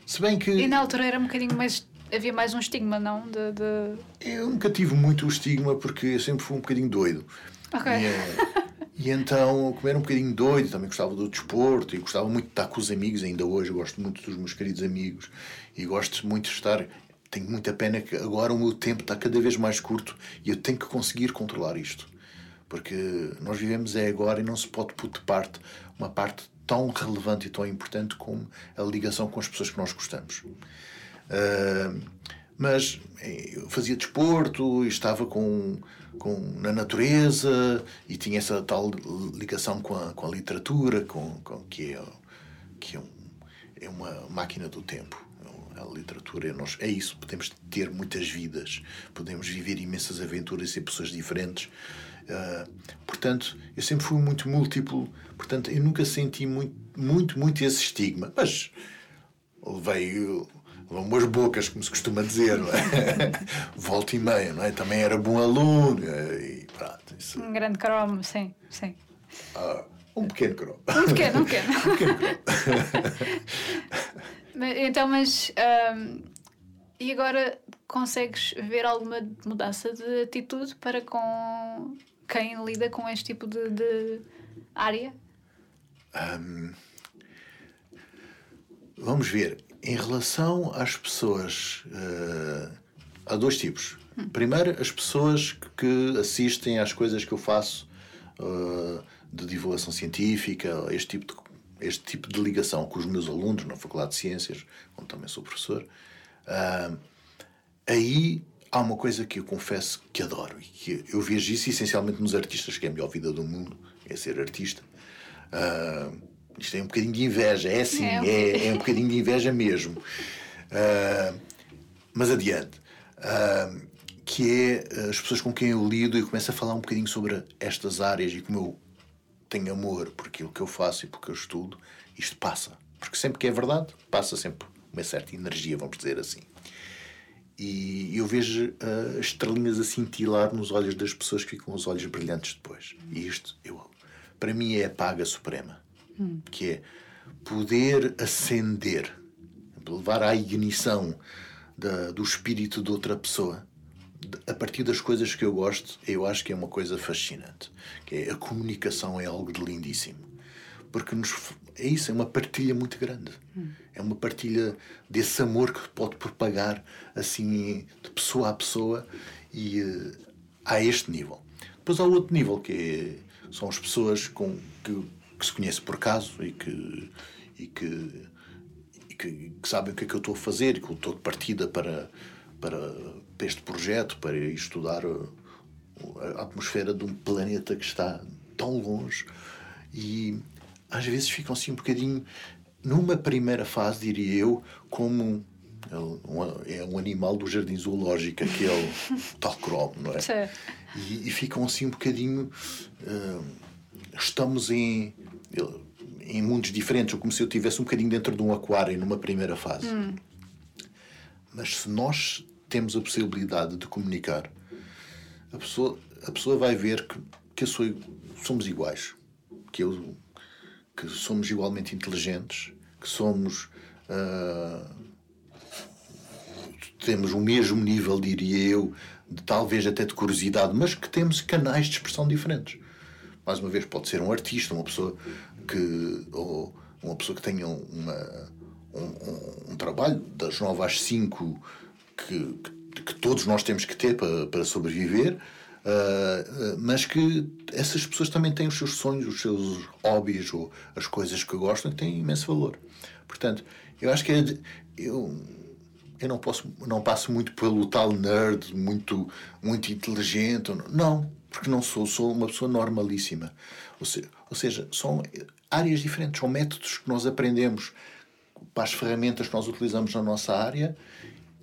Se bem que. E na altura era um bocadinho mais. Havia mais um estigma, não? De, de... Eu nunca tive muito o estigma porque eu sempre fui um bocadinho doido. Ok. E, eh, e então, como era um bocadinho doido, também gostava do desporto e gostava muito de estar com os amigos, ainda hoje gosto muito dos meus queridos amigos e gosto muito de estar tenho muita pena que agora o meu tempo está cada vez mais curto e eu tenho que conseguir controlar isto. Porque nós vivemos é agora e não se pode pôr de parte uma parte tão relevante e tão importante como a ligação com as pessoas que nós gostamos. Uh, mas eh, eu fazia desporto estava com, com, na natureza e tinha essa tal ligação com a, com a literatura, com, com, que, é, que é, um, é uma máquina do tempo a literatura. Nós, é isso, podemos ter muitas vidas, podemos viver imensas aventuras e ser pessoas diferentes. Uh, portanto, eu sempre fui muito múltiplo, portanto, eu nunca senti muito, muito, muito esse estigma. Mas levei umas bocas, como se costuma dizer, não é? Volta e meia, não é? Também era bom aluno e pronto. Isso... Um grande cromo, sim, sim. Ah, um pequeno cromo. Um pequeno, um pequeno. um pequeno cromo. Então, mas. Um, e agora consegues ver alguma mudança de atitude para com quem lida com este tipo de, de área? Um, vamos ver. Em relação às pessoas, uh, há dois tipos. Hum. Primeiro, as pessoas que assistem às coisas que eu faço uh, de divulgação científica, este tipo de este tipo de ligação com os meus alunos na Faculdade de Ciências, onde também sou professor, uh, aí há uma coisa que eu confesso que adoro e que eu vejo isso essencialmente nos artistas, que é a melhor vida do mundo, é ser artista. Uh, isto é um bocadinho de inveja, é assim, é, é, é um bocadinho de inveja mesmo. Uh, mas adiante. Uh, que é as pessoas com quem eu lido e começo a falar um bocadinho sobre estas áreas e como eu tenho amor por aquilo que eu faço e porque eu estudo, isto passa. Porque sempre que é verdade, passa sempre uma certa energia, vamos dizer assim. E eu vejo uh, as estrelinhas a cintilar nos olhos das pessoas que ficam os olhos brilhantes depois. E isto, eu, para mim, é a paga suprema. Hum. Que é poder acender, levar à ignição da, do espírito de outra pessoa a partir das coisas que eu gosto, eu acho que é uma coisa fascinante. Que é a comunicação é algo de lindíssimo. Porque nos, é isso, é uma partilha muito grande. Hum. É uma partilha desse amor que pode propagar assim de pessoa a pessoa e uh, a este nível. Depois há outro nível que é, são as pessoas com, que, que se conhecem por acaso e que, e que, e que, que sabem o que é que eu estou a fazer e que eu estou de partida para para, para este projeto, para estudar a atmosfera de um planeta que está tão longe e às vezes ficam assim um bocadinho numa primeira fase, diria eu, como é um animal do jardim zoológico, aquele tal cromo, não é? E, e, ficam assim um bocadinho. Uh, estamos em, em mundos diferentes, ou como se eu estivesse um bocadinho dentro de um aquário numa primeira fase. Hum. Mas se nós temos a possibilidade de comunicar, a pessoa, a pessoa vai ver que, que sou, somos iguais, que, eu, que somos igualmente inteligentes, que somos. Uh, temos o mesmo nível, diria eu, de, talvez até de curiosidade, mas que temos canais de expressão diferentes. Mais uma vez, pode ser um artista, uma pessoa que. ou uma pessoa que tenha uma, um, um, um trabalho das 9 às 5 que, que todos nós temos que ter para, para sobreviver, uh, mas que essas pessoas também têm os seus sonhos, os seus hobbies ou as coisas que gostam que têm imenso valor. Portanto, eu acho que é, eu, eu não, posso, não passo muito pelo tal nerd, muito, muito inteligente. Não, porque não sou, sou uma pessoa normalíssima. Ou, se, ou seja, são áreas diferentes, são métodos que nós aprendemos para as ferramentas que nós utilizamos na nossa área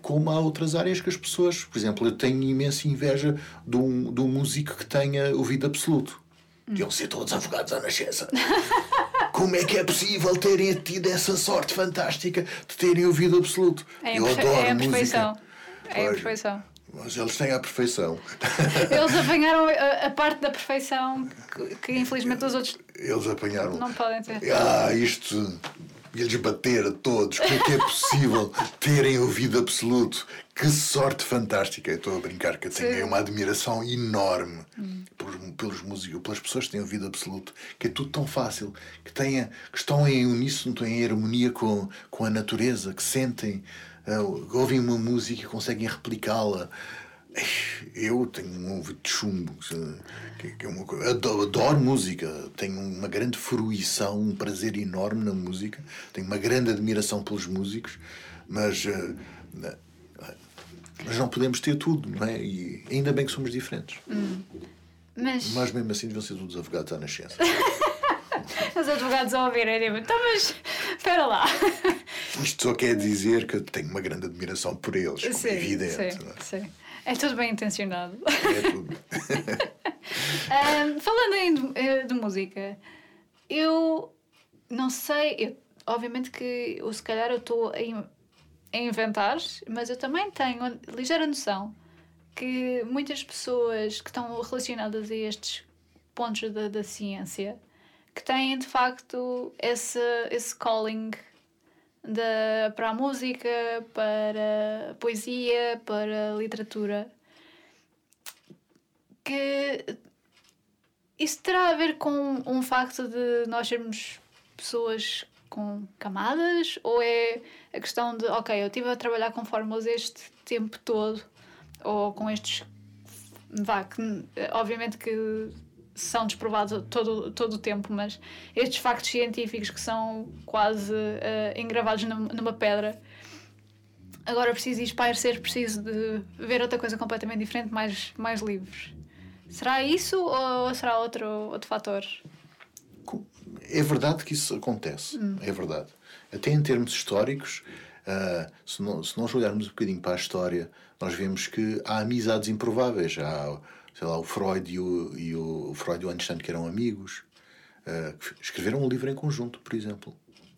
como há outras áreas que as pessoas, por exemplo, eu tenho imensa inveja de um, de um músico que tenha ouvido absoluto. Deviam ser todos afogados à nascença. Como é que é possível terem tido essa sorte fantástica de terem ouvido absoluto? É eu adoro é a perfeição. Música. É a perfeição. Mas eles têm a perfeição. Eles apanharam a, a parte da perfeição que, que, infelizmente os outros eles apanharam. Não podem ter. Ah, isto e lhes bater a todos. Como é que é possível terem ouvido absoluto? Que sorte fantástica! Eu estou a brincar que eu tenho Sim. uma admiração enorme hum. pelos, pelos músicos, pelas pessoas que têm ouvido absoluto, que é tudo tão fácil, que, tenha, que estão em uníssono, estão em harmonia com, com a natureza, que sentem, uh, ouvem uma música e conseguem replicá-la. Eu tenho um ouvido de chumbo, que, que é uma coisa, adoro, adoro, música, tenho uma grande fruição, um prazer enorme na música, tenho uma grande admiração pelos músicos, mas, uh, mas não podemos ter tudo, não é? E ainda bem que somos diferentes. Hum. Mas... mas mesmo assim deviam ser todos advogados à nascença. Os advogados a ouvirem, tipo, então, mas espera lá. Isto só quer dizer que eu tenho uma grande admiração por eles, como sim, é evidente. Sim, é? sim. É tudo bem intencionado. É tudo. um, falando em de, eh, de, música, eu não sei, eu, obviamente que eu, se calhar eu estou a, a inventar, mas eu também tenho ligeira noção que muitas pessoas que estão relacionadas a estes pontos da, da ciência que têm de facto esse, esse calling da, para a música, para a poesia, para a literatura, que isso terá a ver com um facto de nós sermos pessoas com camadas? Ou é a questão de, ok, eu estive a trabalhar com fórmulas este tempo todo, ou com estes. Vá, que, obviamente que são desprovados todo, todo o tempo, mas estes factos científicos que são quase uh, engravados numa, pedra. Agora preciso espairecer, preciso de ver outra coisa completamente diferente, mais, mais livres. Será isso ou será outro, outro fator? É verdade que isso acontece, hum. é verdade. Até em termos históricos, uh, se, não, se nós olharmos um bocadinho para a história, nós vemos que há amizades improváveis. Há, sei lá, o Freud e o, e o, Freud e o Einstein que eram amigos, uh, que escreveram um livro em conjunto, por exemplo.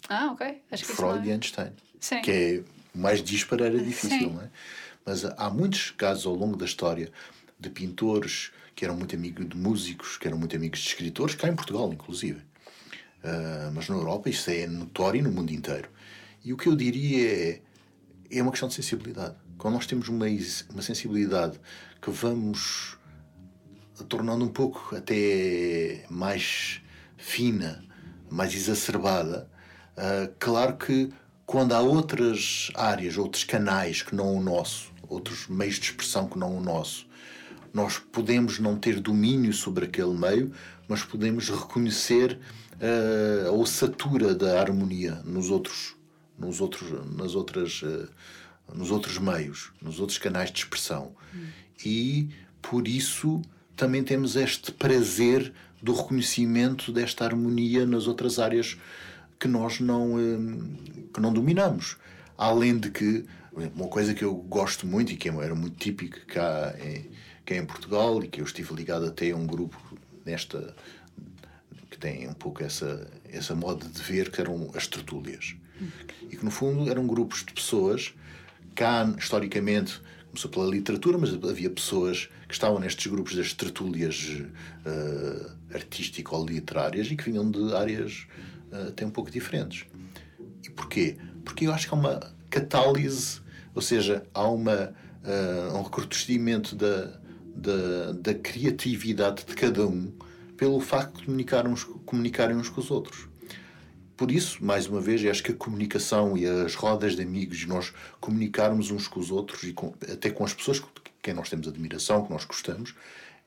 Ah, ok. Acho que Freud e Einstein. Sim. Que é mais disparo era difícil, Sim. não é? Mas há muitos casos ao longo da história de pintores que eram muito amigos de músicos, que eram muito amigos de escritores, cá em Portugal, inclusive. Uh, mas na Europa isso é notório no mundo inteiro. E o que eu diria é, é uma questão de sensibilidade. Quando nós temos uma, uma sensibilidade que vamos tornando um pouco até mais fina, mais exacerbada, uh, claro que quando há outras áreas, outros canais que não o nosso, outros meios de expressão que não o nosso, nós podemos não ter domínio sobre aquele meio, mas podemos reconhecer uh, a ossatura da harmonia nos outros, nos outros, nas outras, uh, nos outros meios, nos outros canais de expressão. Hum. E por isso também temos este prazer do reconhecimento desta harmonia nas outras áreas que nós não, uh, que não dominamos. Além de que, uma coisa que eu gosto muito e que era muito típico cá em, cá em Portugal e que eu estive ligado até a um grupo nesta que tem um pouco essa, essa moda de ver, que eram as tertúlias. E que, no fundo, eram grupos de pessoas, cá, historicamente, começou pela literatura, mas havia pessoas que estavam nestes grupos das tertúlias uh, artístico-literárias e que vinham de áreas uh, até um pouco diferentes. E porquê? Porque eu acho que há uma catálise, ou seja, há uma, uh, um recrudescimento da, da, da criatividade de cada um pelo facto de comunicar uns, comunicarem uns com os outros. Por isso, mais uma vez, acho que a comunicação e as rodas de amigos, nós comunicarmos uns com os outros e com, até com as pessoas com quem nós temos admiração, que nós gostamos,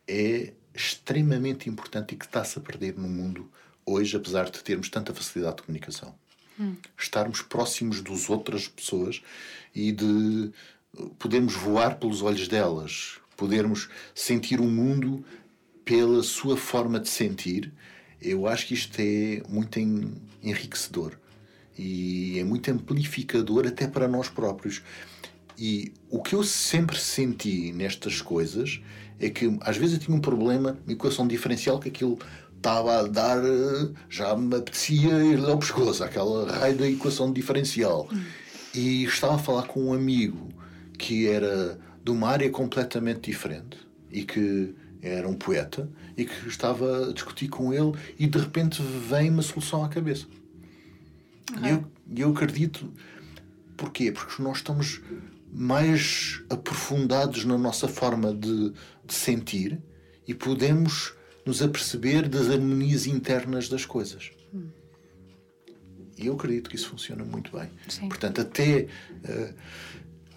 é extremamente importante e que está-se a perder no mundo hoje, apesar de termos tanta facilidade de comunicação. Hum. Estarmos próximos das outras pessoas e de podermos voar pelos olhos delas, podermos sentir o mundo pela sua forma de sentir, eu acho que isto é muito enriquecedor e é muito amplificador até para nós próprios. E o que eu sempre senti nestas coisas é que às vezes eu tinha um problema, uma equação diferencial, que aquilo estava a dar, já me apetecia ir ao pescoço, aquela raio da equação diferencial. Hum. E estava a falar com um amigo que era de uma área completamente diferente e que era um poeta e que estava a discutir com ele e de repente vem uma solução à cabeça. E eu, eu acredito. Porquê? Porque nós estamos mais aprofundados na nossa forma de, de sentir e podemos nos aperceber das harmonias internas das coisas. Hum. E eu acredito que isso funciona muito bem. Sim. Portanto, até. Uh,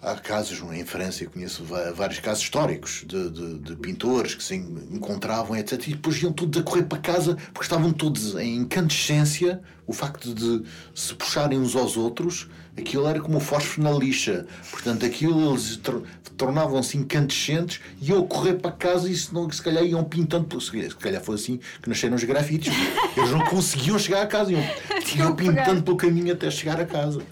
há casos, em França eu conheço vários casos históricos de, de, de, pintores que se encontravam, etc. E depois iam todos a correr para casa porque estavam todos em incandescência. O facto de se puxarem uns aos outros, aquilo era como o fósforo na lixa. Portanto, aquilo eles tornavam-se incandescentes e iam correr para casa e se, não, se calhar iam pintando. Se calhar foi assim que nasceram os grafites. Eles não conseguiam chegar a casa, iam, iam pintando pelo caminho até chegar a casa.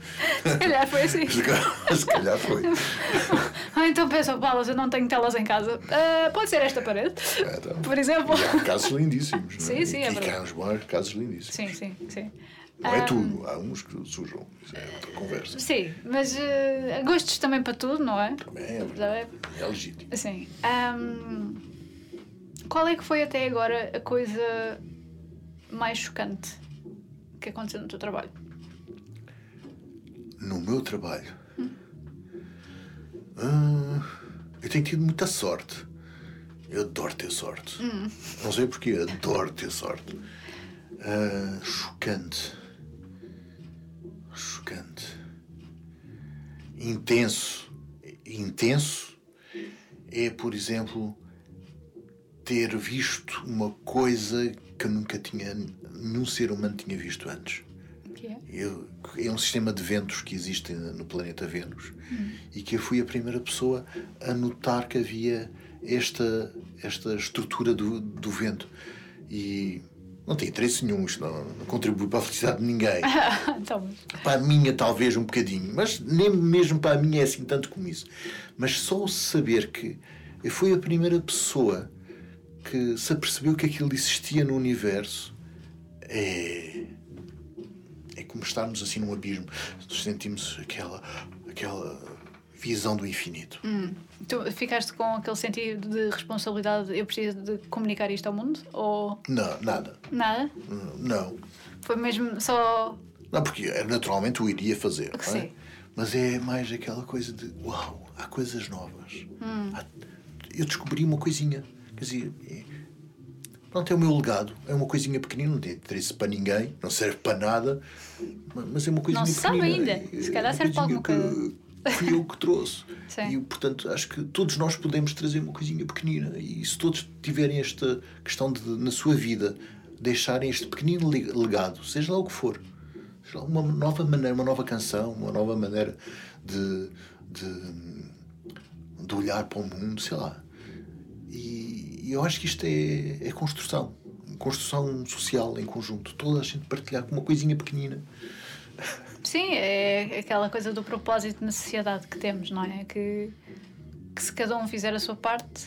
Se calhar foi assim. se calhar foi. ah, então pensa, Paulo, eu não tenho telas em casa. Uh, pode ser esta parede, é, então, por exemplo. há casos lindíssimos. Sim, é? sim, é verdade. E uns bons casos lindíssimos. Sim, sim, sim. Não é tudo, há uns que sujam, isso é outra conversa. Sim, mas uh, gostos também para tudo, não é? Também é verdade. É legítimo. Sim. Um, qual é que foi até agora a coisa mais chocante que aconteceu no teu trabalho? No meu trabalho? Uh, eu tenho tido muita sorte. Eu adoro ter sorte. Não sei porquê, adoro ter sorte. Ah, chocante. Chocante. Intenso. Intenso é, por exemplo, ter visto uma coisa que nunca tinha, nenhum ser humano tinha visto antes. Que é? Eu, é um sistema de ventos que existe no planeta Vênus e que eu fui a primeira pessoa a notar que havia esta, esta estrutura do, do vento. E não tem interesse nenhum, isto não, não contribui para a felicidade de ninguém. então, Para a minha, talvez um bocadinho, mas nem mesmo para a minha é assim tanto como isso. Mas só o saber que eu fui a primeira pessoa que se apercebeu que aquilo existia no universo é. É como estarmos assim num abismo. Sentimos aquela, aquela visão do infinito. tu ficaste com aquele sentido de responsabilidade, eu preciso de comunicar isto ao mundo? Ou Não, nada. nada? Não. Foi mesmo só. Não, porque eh, naturalmente o iria fazer. não é? Sim. Mas é mais aquela coisa de uau, há coisas novas. Há- eu descobri uma coisinha. Quer dizer, é, pronto, é o meu legado. É uma coisinha pequenina, não tem interesse para ninguém, não serve para nada, ma- mas é uma coisinha Não se sabe pequenina. ainda. É Se calhar uma serve para alguma que Fui eu que trouxe. Sim. E, portanto, acho que todos nós podemos trazer uma coisinha pequenina. E se todos tiverem esta questão de, na sua vida, deixarem este pequenino legado, seja lá o que for, seja lá uma nova maneira, uma nova canção, uma nova maneira de, de, de olhar para o mundo, sei lá. E, e eu acho que isto é, é construção. Construção social em conjunto. Toda a gente partilhar com uma coisinha pequenina. Sim, é aquela coisa do propósito na sociedade que temos, não é? Que, que se cada um fizer a sua parte,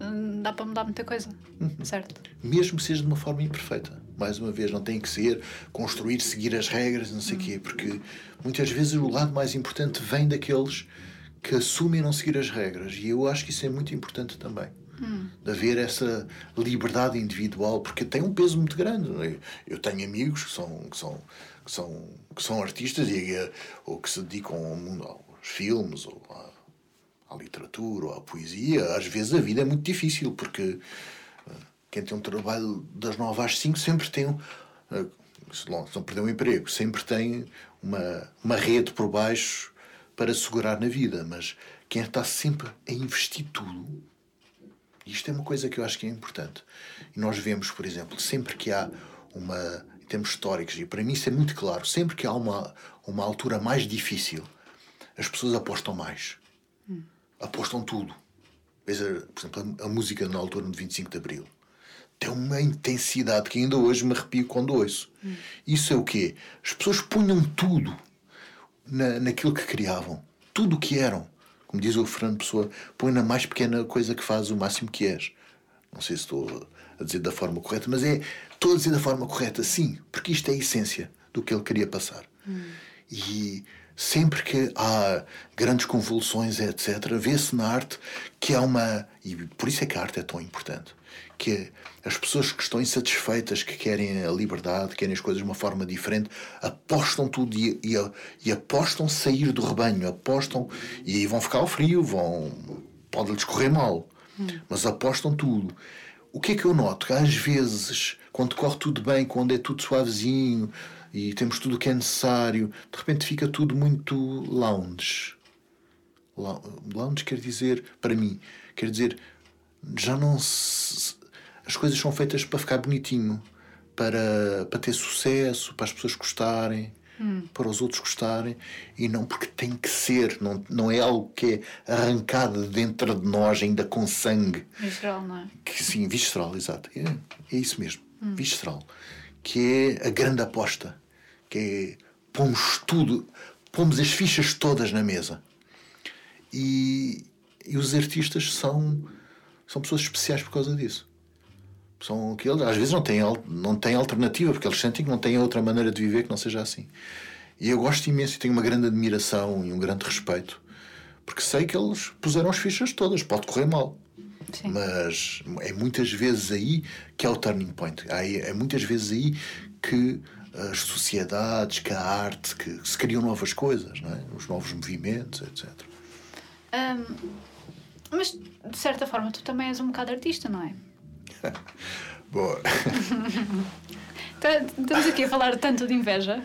hum, dá para mudar muita coisa. Certo? mesmo que seja de uma forma imperfeita. Mais uma vez, não tem que ser construir, seguir as regras, não sei o quê, porque muitas vezes o lado mais importante vem daqueles que assumem não seguir as regras. E eu acho que isso é muito importante também. De haver essa liberdade individual, porque tem um peso muito grande. é? Eu tenho amigos que são, que são, que são, que são artistas e, eh, ou que se dedicam ao mundo, aos filmes ou à, à literatura ou à poesia. Às vezes a vida é muito difícil, porque quem tem um trabalho das 9 às 5 sempre tem eh, se não perder um emprego, sempre tem uma, uma rede por baixo para segurar na vida. Mas quem está sempre a investir tudo, isto é uma coisa que eu acho que é importante. E nós vemos, por exemplo, sempre que há uma. Em termos históricos, e para mim isso é muito claro, sempre que há uma, uma altura mais difícil, as pessoas apostam mais. Apostam tudo. Veja, por exemplo, a, a música na altura de 25 de Abril tem uma intensidade que ainda hoje me arrepio quando ouço. Isso é o quê? As pessoas punham tudo na, naquilo que criavam. Tudo o que eram. Como diz o Fernando Pessoa, põe na mais pequena coisa que faz o máximo que és. Não sei se estou a dizer da forma correta, mas é. Estou a dizer da forma correta, sim, porque isto é a essência do que ele queria passar. E sempre que há grandes convulsões, etc., vê-se na arte que há uma. E por isso é que a arte é tão importante. Que as pessoas que estão insatisfeitas, que querem a liberdade, querem as coisas de uma forma diferente, apostam tudo e, e, e apostam sair do rebanho, apostam e aí vão ficar ao frio, vão. pode-lhes correr mal, mas apostam tudo. O que é que eu noto? Que às vezes, quando corre tudo bem, quando é tudo suavezinho e temos tudo o que é necessário, de repente fica tudo muito lounge. Lou- Lounge quer dizer, para mim, quer dizer, já não se. As coisas são feitas para ficar bonitinho, para, para ter sucesso, para as pessoas gostarem, para os outros gostarem, e não porque tem que ser, não, não é algo que é arrancado de dentro de nós, ainda com sangue Em geral, não é? que sim, visceral, exato. É, é isso mesmo, visceral. Que é a grande aposta. Que é pomos tudo, pomos as fichas todas na mesa. E, e os artistas são, são pessoas especiais por causa disso. São aqueles, às vezes não têm, não têm alternativa, porque eles sentem que não têm outra maneira de viver que não seja assim. E eu gosto imenso e tenho uma grande admiração e um grande respeito, porque sei que eles puseram as fichas todas, pode correr mal. Sim. Mas é muitas vezes aí que é o turning point. É muitas vezes aí que as sociedades, que a arte, que se criam novas coisas, não é? os novos movimentos, etc. Hum, Mas, de certa forma, tu também és um bocado artista, não é? Boa. Tá- Estamos aqui a falar tanto de inveja.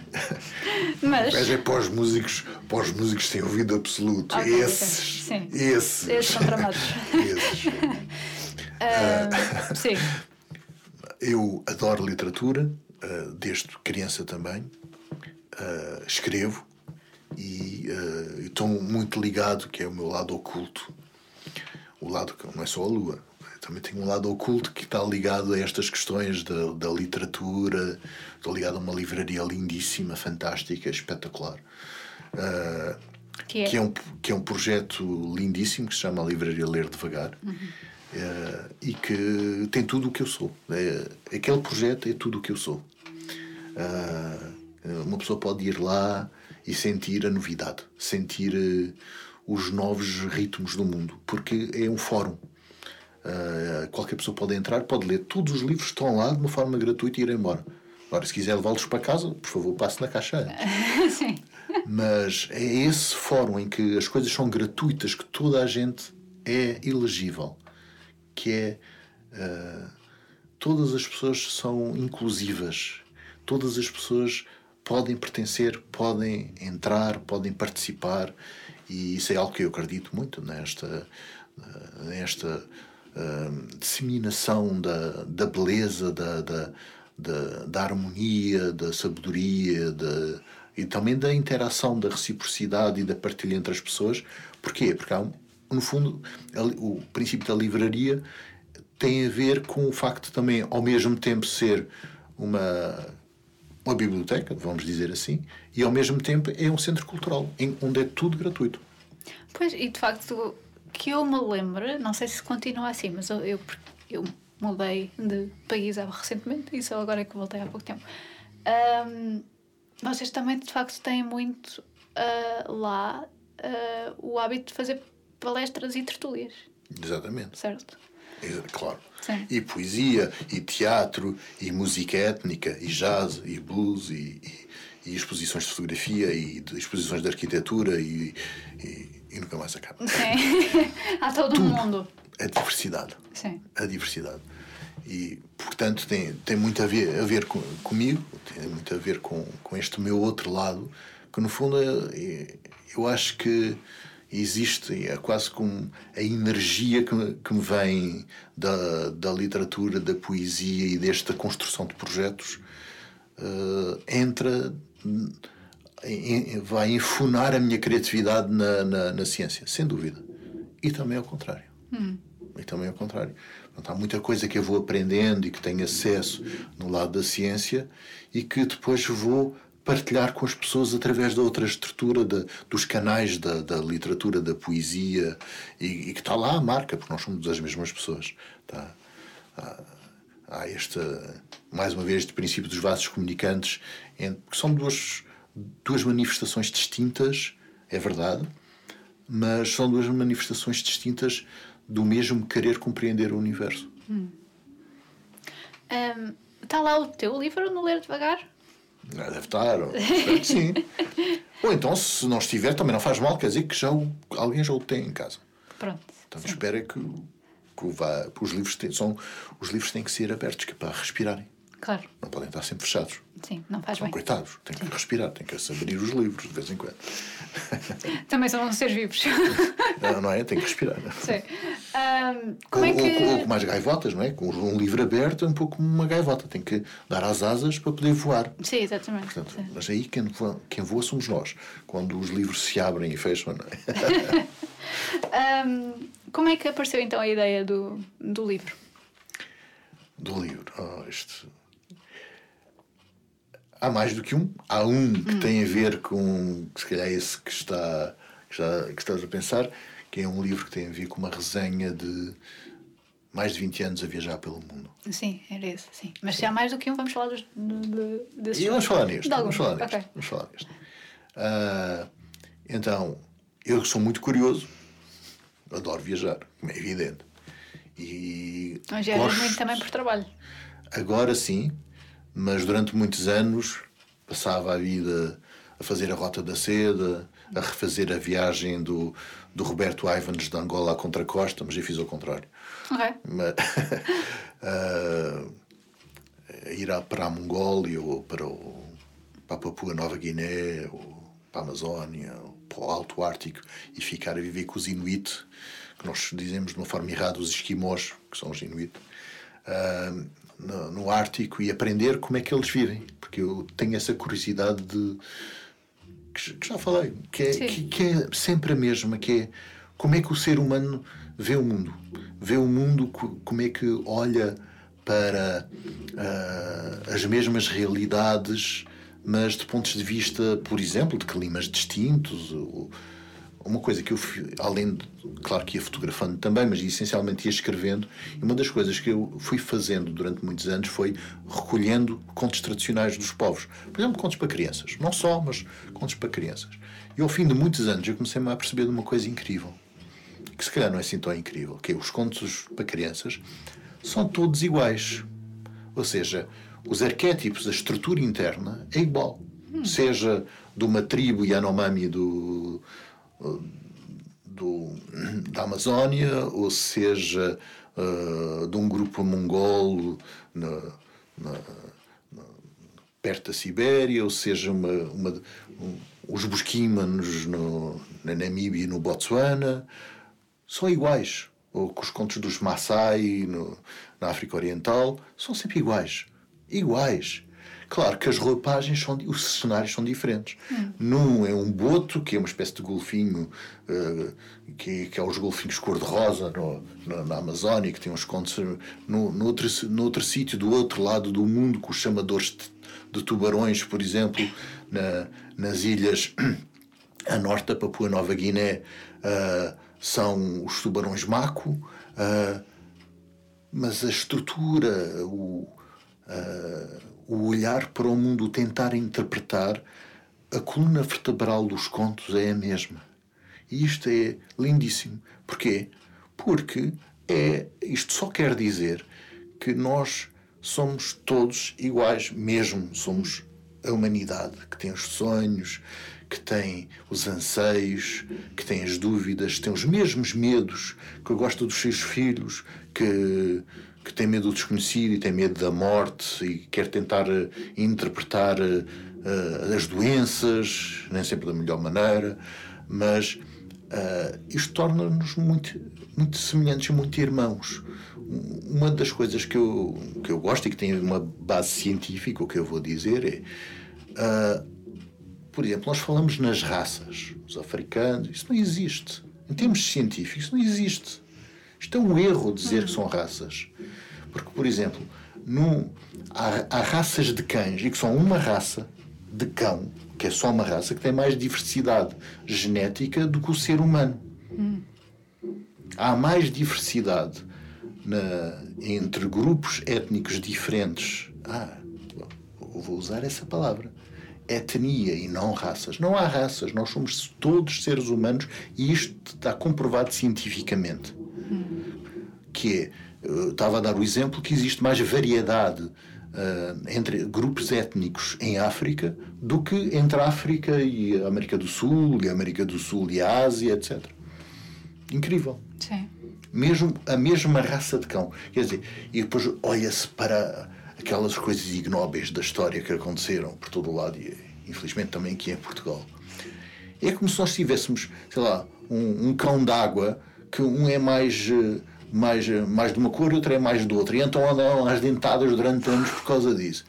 Mas. Mas é para os músicos, para os músicos sem ouvido absoluto. Ok. esses. Sim. Esses. Esses são tramados. Esses. Ah, sim. Eu adoro literatura, uh, desde criança também. Uh, escrevo e uh, estou muito ligado, que é o meu lado oculto. O lado que não é só a lua. Também tenho um lado oculto que está ligado a estas questões da, da literatura. Estou ligado a uma livraria lindíssima, fantástica, espetacular. Uh, Que é? que é um, que é um projeto lindíssimo que se chama a Livraria Ler Devagar Uhum. eh, e que tem tudo o que eu sou. É, aquele projeto é tudo o que eu sou. Ah, uma pessoa pode ir lá e sentir a novidade, sentir eh, os novos ritmos do mundo, porque é um fórum. Ah, qualquer pessoa pode entrar, pode ler todos os livros que estão lá de uma forma gratuita e ir embora. Agora, se quiser levá-los para casa, por favor, passe na caixa antes. sim. Mas é esse fórum em que as coisas são gratuitas, que toda a gente é elegível, que é ah, todas as pessoas são inclusivas, todas as pessoas podem pertencer, podem entrar, podem participar, e isso é algo que eu acredito muito nesta, nesta ah, disseminação da, da beleza, da, da, da, da harmonia, da sabedoria, da, e também da interação, da reciprocidade e da partilha entre as pessoas. Porquê? Porque há, no fundo, o princípio da livraria tem a ver com o facto também, ao mesmo tempo, ser uma, uma biblioteca, vamos dizer assim, e ao mesmo tempo é um centro cultural, onde é tudo gratuito. Pois, e de facto, que eu me lembre, não sei se continua assim, mas eu, eu, eu mudei de país há- recentemente e só agora é que voltei há pouco tempo. Ahm, vocês também, de facto, têm muito ah, lá ah, o hábito de fazer palestras e tertúlias, Exatamente. certo? Claro. Sim. E poesia, e teatro, e música étnica, e jazz, e blues, e, e- e exposições de fotografia, e de exposições de arquitetura, e, e, e nunca mais acaba. Sim. Há todo um mundo. A diversidade. Sim. A diversidade. E, portanto, tem, tem muito a ver, a ver com, comigo, tem muito a ver com, com este meu outro lado, que no fundo é- é- eu acho que existe, é quase como a energia que, me- que me vem da, da literatura, da poesia e desta construção de projetos, eh, entra, vai enfunar a minha criatividade na, na, na ciência, sem dúvida. E também ao contrário. E também ao contrário. Portanto, há muita coisa que eu vou aprendendo e que tenho acesso no lado da ciência e que depois vou partilhar com as pessoas através da outra estrutura da- dos canais da, da literatura, da poesia e, e que está lá a marca, porque nós somos as mesmas pessoas. Tá? Há, há esta, mais uma vez, este princípio dos vasos comunicantes, em- que são duas, duas manifestações distintas, é verdade, mas são duas manifestações distintas do mesmo querer compreender o universo. Ahm, Está lá o teu livro no Ler Devagar? Ah, Deve estar, sim. ou então, se não estiver, também não faz mal, quer dizer que já o- alguém já o tem em casa. Pronto. Portanto, espera que, que vá, os livros têm, são, os livros têm que ser abertos, que é para respirarem. Claro. Não podem estar sempre fechados. Sim, não faz São bem. coitados, têm que respirar, têm que abrir os livros de vez em quando. Também são seres vivos. Não, não é? Tem que respirar. Sim. Ahm, como é ou, ou- ou que. com mais gaivotas, não é? Com um livro aberto é um pouco como uma gaivota, tem que dar as asas para poder voar. Sim, exatamente. Portanto, Sim. mas aí quem voa, quem voa somos nós, quando os livros se abrem e fecham, não é? Ahm, como é que apareceu então a ideia do, do livro? Do livro. Oh, este... Há mais do que um. Há um que tem a ver com, se calhar, esse que, está, que, está, que estás a pensar, que é um livro que tem a ver com uma resenha de mais de 20 anos a viajar pelo mundo. Sim, era esse, sim. Mas se há mais do que um, vamos falar dos, de, desses. E vamos falar neste. Alguns, Vamos falar neste. ok. Vamos falar neste. Ah, então, eu sou muito curioso, adoro viajar, como é evidente. E Mas viajas gosto- muito também por trabalho. Agora sim, mas durante muitos anos passava a vida a fazer a Rota da Seda, a refazer a viagem do, do Roberto Ivans de Angola à Contracosta, mas eu fiz ao contrário. Ok. Mas, uh, ir para a Mongólia ou para, o, para a Papua Nova Guiné ou para a Amazónia ou para o Alto Ártico e ficar a viver com os Inuit, que nós dizemos de uma forma errada os esquimós, que são os Inuit, uh, no, no, Ártico e aprender como é que eles vivem, porque eu tenho essa curiosidade de que, já falei, que é, que, que é sempre a mesma, que é como é que o ser humano vê o mundo, vê o mundo como é que olha para uh, as mesmas realidades, mas de pontos de vista, por exemplo, de climas distintos. Uma coisa que eu, além de, claro que ia fotografando também, mas essencialmente ia escrevendo, e uma das coisas que eu fui fazendo durante muitos anos foi recolhendo contos tradicionais dos povos. Por exemplo, contos para crianças. Não só, mas contos para crianças. E ao fim de muitos anos eu comecei a perceber de uma coisa incrível, que se calhar não é assim tão incrível, que é os contos para crianças são todos iguais. Ou seja, os arquétipos, a estrutura interna é igual. Hum. Seja de uma tribo Yanomami do, do, da Amazónia, ou seja uh, de um grupo mongol na, na, na, perto da Sibéria, ou seja uma, uma um, os busquímanos no, na Namíbia e no Botsuana, são iguais ou com os contos dos Maasai no, na África Oriental, são sempre iguais. Iguais. Claro que as roupagens são, os cenários são diferentes. Hum. Num é um boto, que é uma espécie de golfinho, uh, que, que é os golfinhos cor-de-rosa na, na Amazónia, que tem uns contos. No, no, outro, no outro sítio, do outro lado do mundo, com os chamadores de, de tubarões, por exemplo, na, nas ilhas a norte da Papua Nova Guiné. Uh, são os tubarões maco, uh, mas a estrutura, o, uh, o olhar para o mundo, o tentar interpretar, a coluna vertebral dos contos é a mesma. E isto é lindíssimo. Porquê? Porque é, isto só quer dizer que nós somos todos iguais, mesmo somos a humanidade que tem os sonhos, que tem os anseios, que tem as dúvidas, que tem os mesmos medos, que gosta dos seus filhos, que, que tem medo do desconhecido e tem medo da morte e quer tentar uh, interpretar uh, as doenças, nem sempre da melhor maneira, mas uh, isto torna-nos muito, muito semelhantes e muito irmãos. Uma das coisas que eu, que eu gosto e que tem uma base científica, o que eu vou dizer é por exemplo, nós falamos nas raças, os africanos, isso não existe. Em termos científicos, isso não existe. Isto é um erro dizer que são raças. Porque, por exemplo, no, há, há raças de cães, e que são uma raça de cão, que é só uma raça, que tem mais diversidade genética do que o ser humano. Hum. Há mais diversidade na, entre grupos étnicos diferentes. Ah, vou usar essa palavra etnia e não raças. Não há raças, nós somos todos seres humanos e isto está comprovado cientificamente. Que é, eu estava a dar o exemplo que existe mais variedade uh, entre grupos étnicos em África do que entre a África e a América do Sul, e a América do Sul e a Ásia, etc. Incrível. Sim. Mesmo a mesma raça de cão. Quer dizer, e depois olha-se para aquelas coisas ignóbeis da história que aconteceram por todo o lado e infelizmente também aqui em Portugal. É como se nós tivéssemos, sei lá, um, um cão d'água que um é mais, eh, mais, eh, mais de uma cor e outro é mais de outra. E então andam às dentadas durante anos por causa disso.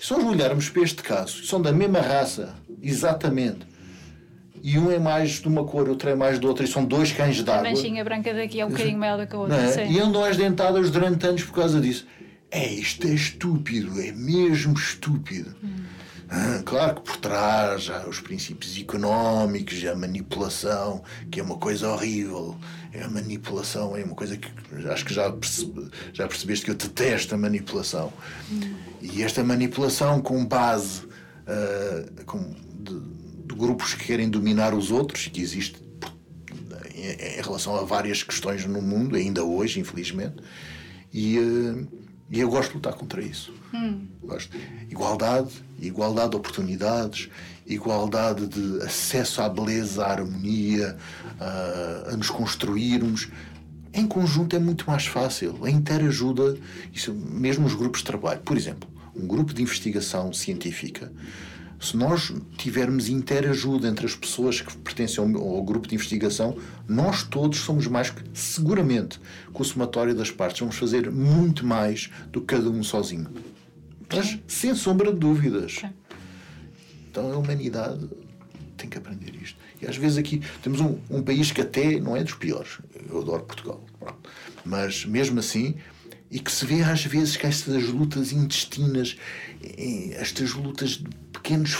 E se nós olharmos para este caso, são da mesma raça, exatamente. E um é mais de uma cor, outro é mais de outra, e são dois cães d'água. A manchinha branca daqui é um bocadinho maior do que a outra. É? E andam às dentadas durante anos por causa disso. É, isto é estúpido, é mesmo estúpido. Hum. Ah, claro que por trás há os princípios económicos, a manipulação, que é uma coisa horrível. É a manipulação é uma coisa que acho que já, percebe, já percebeste que eu detesto a manipulação. Hum. E esta manipulação com base uh, com, de, de, grupos que querem dominar os outros, que existe em, em, relação a várias questões no mundo, ainda hoje, infelizmente. E. Uh, e eu gosto de lutar contra isso. Hum. Gosto. Igualdade, igualdade de oportunidades, igualdade de acesso à beleza, à harmonia, a, a nos construirmos. Em conjunto é muito mais fácil. A interajuda, isso, mesmo os grupos de trabalho. Por exemplo, um grupo de investigação científica se nós tivermos interajuda entre as pessoas que pertencem ao, ao, grupo de investigação, nós todos somos mais que, seguramente, com o somatório das partes, vamos fazer muito mais do que cada um sozinho. Mas, sem sombra de dúvidas. Então, a humanidade tem que aprender isto. E às vezes aqui temos um, um país que até não é dos piores. Eu adoro Portugal. Mas, mesmo assim, e que se vê às vezes que estas lutas intestinas, estas lutas de pequenos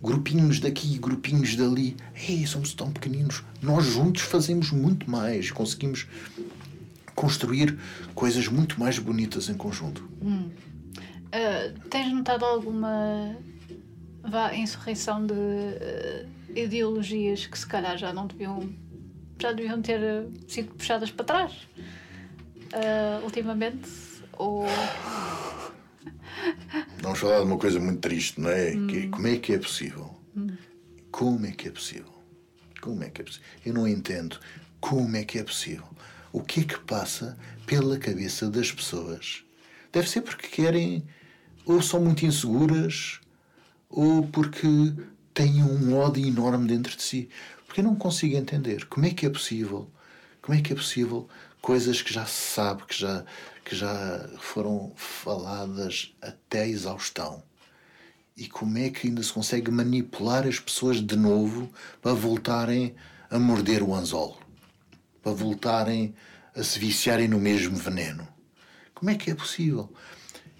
grupinhos daqui, grupinhos dali, ei, somos tão pequeninos, nós juntos fazemos muito mais, conseguimos construir coisas muito mais bonitas em conjunto. Hum. Uh, tens notado alguma vá, insurreição de uh, ideologias que se calhar já não deviam já deviam ter sido puxadas para trás? uh, ultimamente? Ou. Vamos falar de uma coisa muito triste, não é? Hum. Que, como é que é possível? Hum. Como é que é possível? Como é que é possível? Eu não entendo como é que é possível. O que é que passa pela cabeça das pessoas? Deve ser porque querem, ou são muito inseguras, ou porque têm um ódio enorme dentro de si. Porque eu não consigo entender como é que é possível, como é que é possível coisas que já se sabe, que já, que já foram faladas até a exaustão. E como é que ainda se consegue manipular as pessoas de novo para voltarem a morder o anzol? Para voltarem a se viciarem no mesmo veneno? Como é que é possível?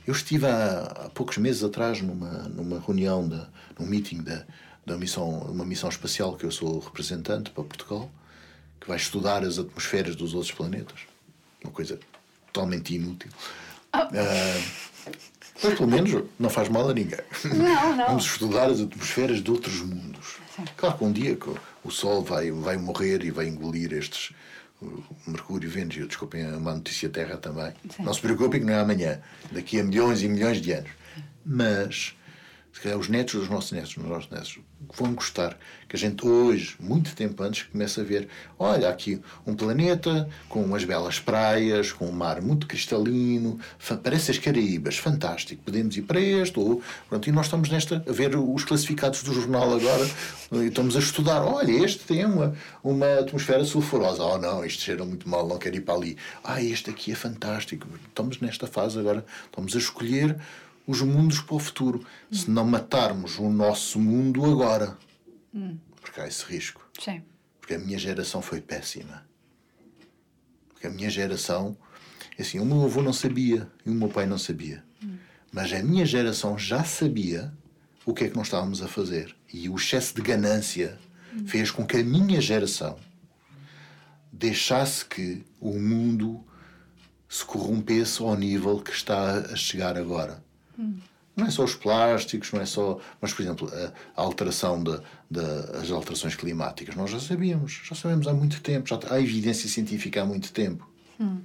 Eu estive há, há poucos meses atrás numa, numa reunião, de, num meeting da, da missão, uma missão espacial que eu sou representante para Portugal que vai estudar as atmosferas dos outros planetas. Uma coisa totalmente inútil. Oh. Uh, mas pelo menos não faz mal a ninguém. Não, não. Vamos estudar as atmosferas de outros mundos. Sim. Claro que um dia o Sol vai, vai morrer e vai engolir estes. Mercúrio, Vênus, e desculpem a má notícia Terra também. Sim. Não se preocupem que não é amanhã, daqui a milhões e milhões de anos. Mas se calhar os netos dos nossos netos, dos nossos netos, vão gostar que a gente hoje, muito tempo antes, comece a ver, olha, aqui um planeta com umas belas praias, com um mar muito cristalino, parece as Caraíbas, fantástico, podemos ir para este, ou, pronto, e nós estamos nesta, a ver os classificados do jornal agora, e estamos a estudar, olha, este tem uma, uma atmosfera sulfurosa, oh não, isto cheira muito mal, não quero ir para ali, ah, este aqui é fantástico, estamos nesta fase agora, estamos a escolher os mundos para o futuro, hum. se não matarmos o nosso mundo agora. Hum. Porque há esse risco. Sim. Porque a minha geração foi péssima. Porque a minha geração, assim, o meu avô não sabia e o meu pai não sabia. Hum. Mas a minha geração já sabia o que é que nós estávamos a fazer. E o excesso de ganância hum. fez com que a minha geração deixasse que o mundo se corrompesse ao nível que está a chegar agora. Não é só os plásticos, não é só. Mas, por exemplo, a, alteração das alterações climáticas, nós já sabíamos, já sabemos há muito tempo, já há evidência científica há muito tempo. Hum.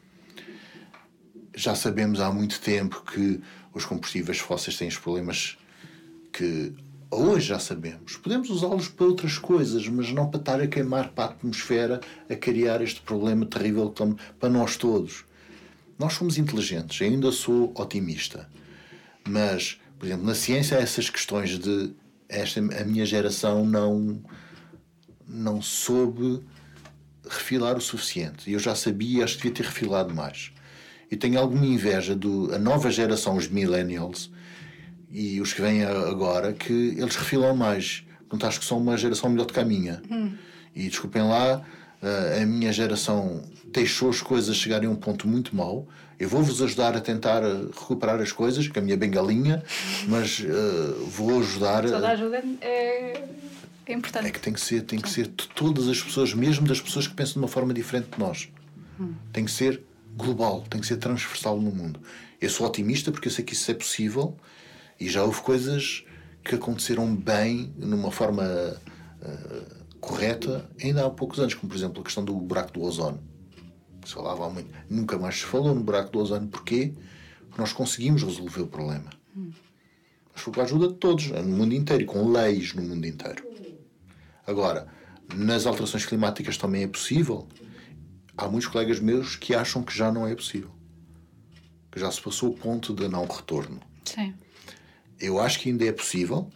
Já sabemos há muito tempo que os combustíveis fósseis têm os problemas que hoje já sabemos. Podemos usá-los para outras coisas, mas não para estar a queimar para a atmosfera, a criar este problema terrível para nós todos. Nós somos inteligentes, ainda sou otimista mas, por exemplo, na ciência, essas questões de esta, a minha geração não, não soube refilar o suficiente. Eu já sabia, acho que devia ter refilado mais. E tenho alguma inveja do a nova geração, os millennials e os que vêm agora, que eles refilam mais. Portanto, acho que são uma geração melhor do que a minha. Hum. E desculpem lá, a minha geração deixou as coisas chegarem a um ponto muito mau. Eu vou-vos ajudar a tentar recuperar as coisas, com a minha bengalinha, mas uh, vou ajudar. Toda a ajuda é, é importante. É que tem que ser, tem que ser de todas as pessoas, mesmo das pessoas que pensam de uma forma diferente de nós. Hum. Tem que ser global, tem que ser transversal no mundo. Eu sou otimista porque eu sei que isso é possível e já houve coisas que aconteceram bem, numa forma uh, correta, ainda há poucos anos, como por exemplo a questão do buraco do ozono se falava muito, nunca mais se falou no buraco do ozono. Porquê? Porque nós conseguimos resolver o problema. Hum. mas foi com a ajuda de todos, no mundo inteiro, com leis no mundo inteiro. Agora, nas alterações climáticas também é possível. Há muitos colegas meus que acham que já não é possível. Que já se passou o ponto de não retorno. Sim. Eu acho que ainda é possível,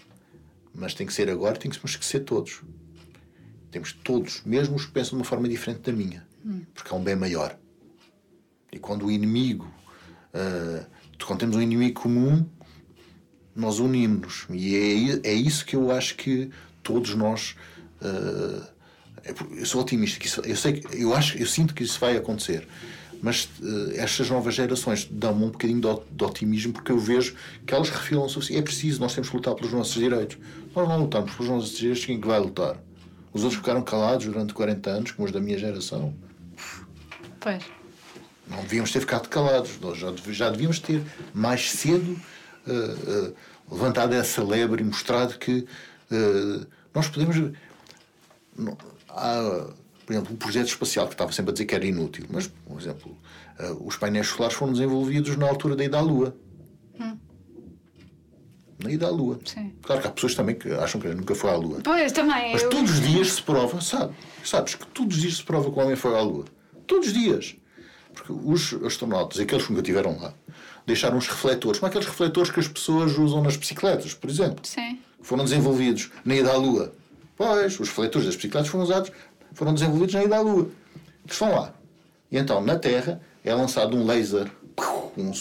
mas tem que ser agora, tem que ser todos. Temos todos, mesmo os que pensam de uma forma diferente da minha. Porque é um bem maior. E quando o inimigo, uh, quando temos um inimigo comum, nós unimos-nos. E é, é isso que eu acho que todos nós. Uh, eu sou otimista, que isso, eu, sei, eu, acho, eu sinto que isso vai acontecer. Mas uh, estas novas gerações dão-me um bocadinho de, de, otimismo porque eu vejo que elas refilam se É preciso, nós temos que lutar pelos nossos direitos. Nós não lutamos pelos nossos direitos, quem que vai lutar? Os outros ficaram calados durante 40 anos, como os da minha geração. Pois. Não devíamos ter ficado calados. Nós já, devíamos ter mais cedo uh, uh, levantado essa lebre e mostrado que uh, nós podemos. há, por exemplo, um projeto espacial que estava sempre a dizer que era inútil, mas, por exemplo, os painéis solares foram desenvolvidos na altura da ida à Lua. Hum. Na ida à Lua. Sim. Claro que há pessoas também que acham que nunca foi à Lua. Pois, também. Mas eu... todos os dias se prova, sabe? Sabes que todos os dias se prova que o homem foi à Lua. Todos os dias. Porque os astronautas, aqueles que nunca estiveram lá, deixaram os refletores, como aqueles refletores que as pessoas usam nas bicicletas, por exemplo. Sim. Foram desenvolvidos na ida à Lua. Pois, os refletores das bicicletas foram usados, foram desenvolvidos na ida à Lua. Estão lá. E então, na Terra, é lançado um laser um,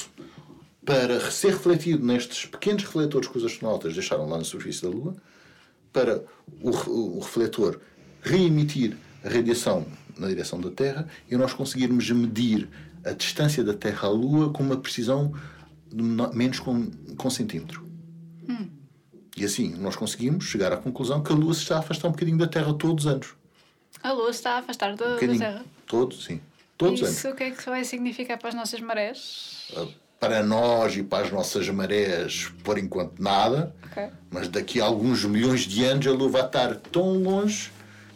para ser refletido nestes pequenos refletores que os astronautas deixaram lá na superfície da Lua, para o, o refletor reemitir a radiação na direção da Terra e nós conseguirmos medir a distância da Terra à Lua com uma precisão de menos com, com centímetro. Hum. E assim nós conseguimos chegar à conclusão que a Lua se está a afastar um bocadinho da Terra todos os anos. A Lua se está a afastar da, um da Terra? Todos, sim. Todos Isso anos. o que é que vai significar para as nossas marés? Uh, para nós e para as nossas marés, por enquanto, nada. Okay. Mas daqui a alguns milhões de anos a Lua vai estar tão longe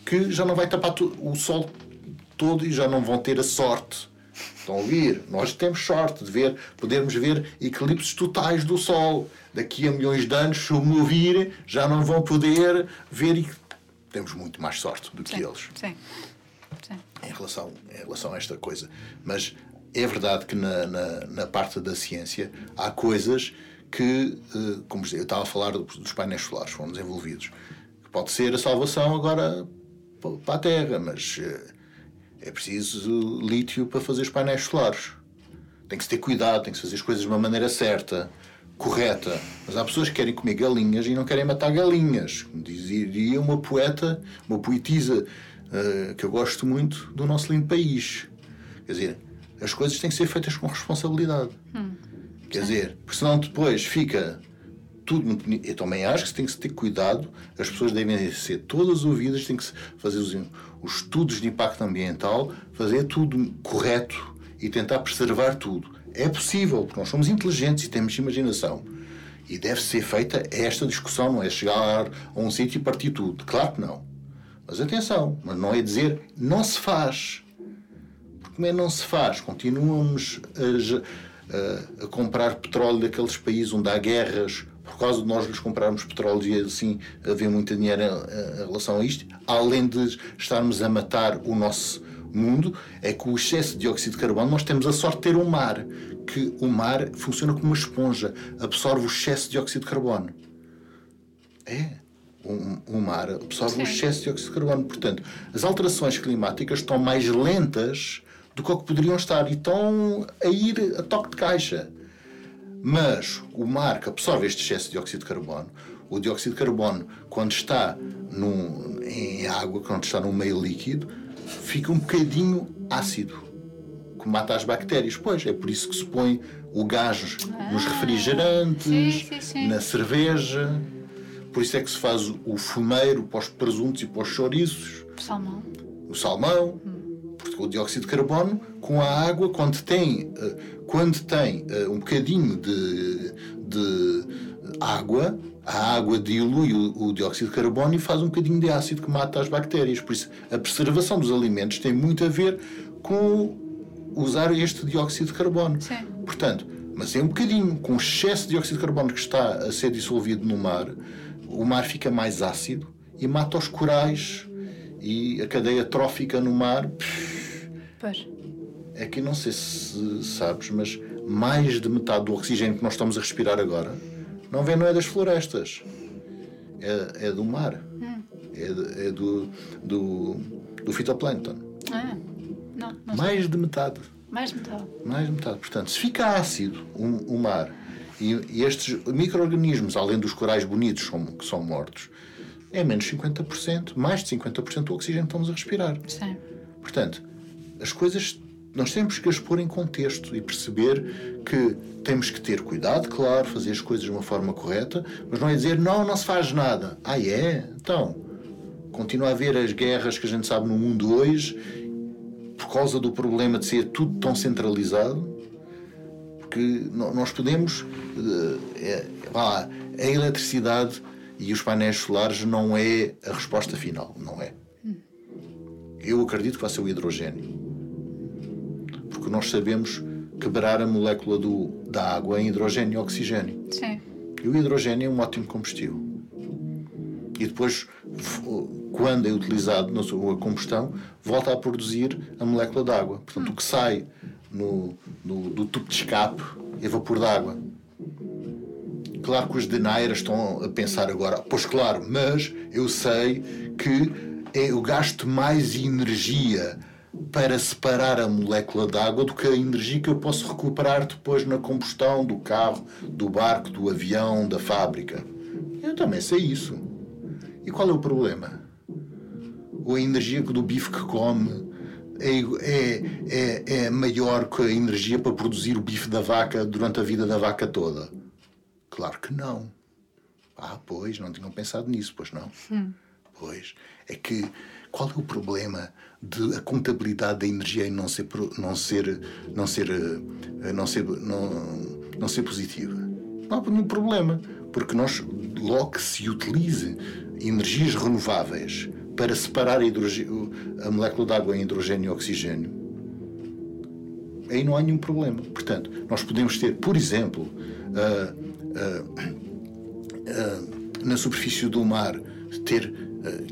que já não vai tapar o Sol todo e já não vão ter a sorte. Estão a ouvir? Nós temos sorte de ver, podermos ver eclipses totais do Sol. Daqui a milhões de anos, se o mover, já não vão poder ver. E temos muito mais sorte do que sim, eles. Sim. sim. Em, relação, em relação a esta coisa. Mas é verdade que na, na, na parte da ciência há coisas que, eh, como eu estava a falar dos painéis solares, foram desenvolvidos. Pode ser a salvação agora para a Terra, mas eh, é preciso lítio para fazer os painéis solares. Tem que se ter cuidado, tem que se fazer as coisas de uma maneira certa, correta. Mas há pessoas que querem comer galinhas e não querem matar galinhas. Dizia uma poeta, uma poetisa uh, que eu gosto muito do nosso lindo país. Quer dizer, as coisas têm que ser feitas com responsabilidade. Hum. Quer dizer, porque senão depois fica tudo. Eu também acho que tem que ter cuidado, as pessoas devem ser todas ouvidas, tem que fazer os, os estudos de impacto ambiental, fazer tudo correto e tentar preservar tudo. É possível, porque nós somos inteligentes e temos imaginação. E deve ser feita esta discussão, não é chegar a um sítio e partir tudo. Claro que não. Mas atenção, mas não é dizer não se faz. Porque como é não se faz? Continuamos a, a, a comprar petróleo daqueles países onde há guerras, por causa de nós lhes comprarmos petróleo e assim haver muito dinheiro em, relação a isto, além de estarmos a matar o nosso mundo, é que o excesso de dióxido de carbono, nós temos a sorte de ter um mar, que o mar funciona como uma esponja, absorve o excesso de dióxido de carbono. É. O, mar absorve Sim. o excesso de dióxido de carbono. Portanto, as alterações climáticas estão mais lentas do que o que poderiam estar e estão a ir a toque de caixa. Mas o mar que absorve este excesso de dióxido de carbono, o dióxido de carbono, quando está num, em água, quando está num meio líquido, fica um bocadinho ácido, que mata as bactérias. Pois, é por isso que se põe o gás ah, nos refrigerantes, sim, sim, sim. na cerveja. Por isso é que se faz o fumeiro para os presuntos e para os chouriços. O salmão. O salmão. Hum o dióxido de carbono com a água, quando tem, eh, quando tem eh, um bocadinho de, de água, a água dilui o, o, dióxido de carbono e faz um bocadinho de ácido que mata as bactérias. Por isso, a preservação dos alimentos tem muito a ver com usar este dióxido de carbono. Sim. Portanto, Mas é um bocadinho. Com o excesso de dióxido de carbono que está a ser dissolvido no mar, o mar fica mais ácido e mata os corais e a cadeia trófica no mar. Pois. É que não sei se sabes, mas mais de metade do oxigênio que nós estamos a respirar agora não vem não é das florestas, é, é do mar, hum. é, é, do, do, do fitoplâncton. Ah, não, não mais de metade. Mais de metade. Mais de metade. Portanto, se fica ácido o, o mar e, e estes micro-organismos, além dos corais bonitos são, que são mortos, é menos 50%, mais de 50% do oxigênio que estamos a respirar. Sim. Portanto, as coisas nós temos que as pôr em contexto e perceber que temos que ter cuidado, claro, fazer as coisas de uma forma correta, mas não é dizer não, não se faz nada. Ah, é? Então, continua a haver as guerras que a gente sabe no mundo hoje por causa do problema de ser tudo tão centralizado, porque nós podemos. É, lá, a eletricidade e os painéis solares não é a resposta final, não é. Eu acredito que vai ser o hidrogênio. Porque nós sabemos quebrar a molécula do, da água em hidrogênio e oxigênio. Sim. E o hidrogênio é um ótimo combustível. E depois, quando é utilizado na sua combustão, volta a produzir a molécula de água. Portanto, hum. o que sai no, no, do tubo de escape é vapor de água. Claro que os denairas estão a pensar agora, pois claro, mas eu sei que é, eu gasto mais energia para separar a molécula de água do que a energia que eu posso recuperar depois na combustão do carro, do barco, do avião, da fábrica. Eu também sei isso. E qual é o problema? Ou a energia do bife que come é, é, é, é maior que a energia para produzir o bife da vaca durante a vida da vaca toda? Claro que não. Ah, pois, não tinham pensado nisso, pois não? Hum. Pois, é que qual é o problema de a contabilidade da energia não ser não ser não ser eh, não ser não, não ser positiva? Não há nenhum problema, porque nós logo que se utilize energias renováveis para separar a, a molécula de água em hidrogênio e oxigênio, aí não há nenhum problema. Portanto, nós podemos ter, por exemplo, uh, na superfície do mar, ter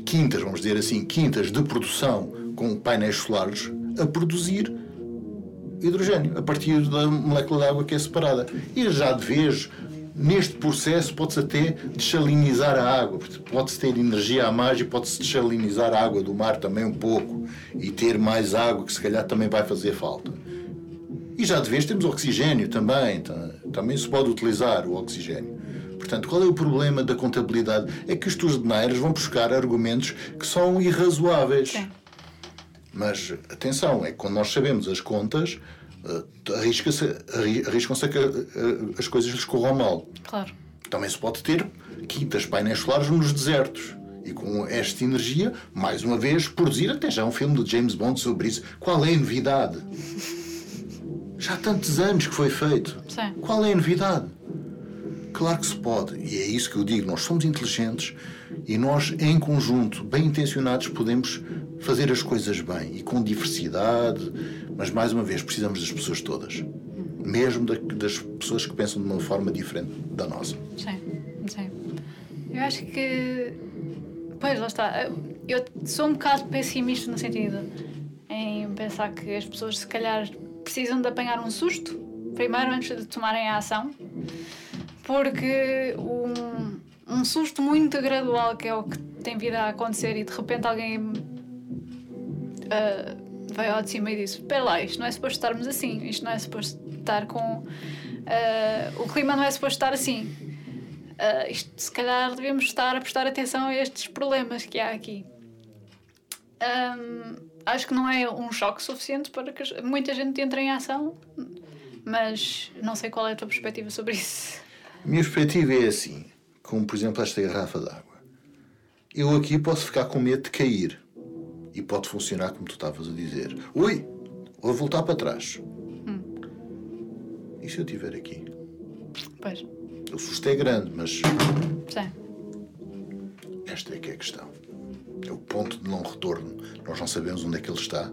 quintas, vamos dizer assim, quintas de produção com painéis solares a produzir hidrogênio a partir da molécula de água que é separada. E já de vez, neste processo, pode-se até desalinizar a água, pode-se ter energia a mais e pode-se desalinizar a água do mar também um pouco e ter mais água que se calhar também vai fazer falta. E já de vez temos oxigênio também, também se pode utilizar o oxigênio. Portanto, qual é o problema da contabilidade? É que os torneiros vão buscar argumentos que são irrazoáveis. Sim. Mas atenção, é que quando nós sabemos as contas, arrisca-se, arriscam-se a que uh, as coisas lhes corram mal. Claro. Também se pode ter quintas painéis solares nos desertos. E com esta energia, mais uma vez, produzir até já um filme do James Bond sobre isso. Qual é a novidade? Já há tantos anos que foi feito. Sim. Qual é a novidade? Claro que se pode, e é isso que eu digo. Nós somos inteligentes e nós, em conjunto, bem intencionados, podemos fazer as coisas bem e com diversidade, mas mais uma vez, precisamos das pessoas todas, mesmo das pessoas que pensam de uma forma diferente da nossa. Sim, sim. Eu acho que. Pois, lá está. Eu sou um bocado pessimista no sentido em pensar que as pessoas, se calhar, precisam de apanhar um susto primeiro antes de tomarem a ação porque um, um susto muito gradual, que é o que tem vindo a acontecer, e de repente alguém uh, veio ao de cima e disse: Espera lá, isto não é suposto estarmos assim, isto não é suposto estar com. Uh, o clima não é suposto estar assim. Uh, isto, se calhar devemos estar a prestar atenção a estes problemas que há aqui. Um, acho que não é um choque suficiente para que muita gente entre em ação, mas não sei qual é a tua perspectiva sobre isso. A minha perspectiva é assim, como por exemplo esta garrafa d'água. Eu aqui posso ficar com medo de cair. E pode funcionar como tu estavas a dizer. Ui, vou voltar para trás. Hum. E se eu estiver aqui? Pois. O susto é grande, mas. Sim. Esta é que é a questão. É o ponto de não retorno. Nós não sabemos onde é que ele está.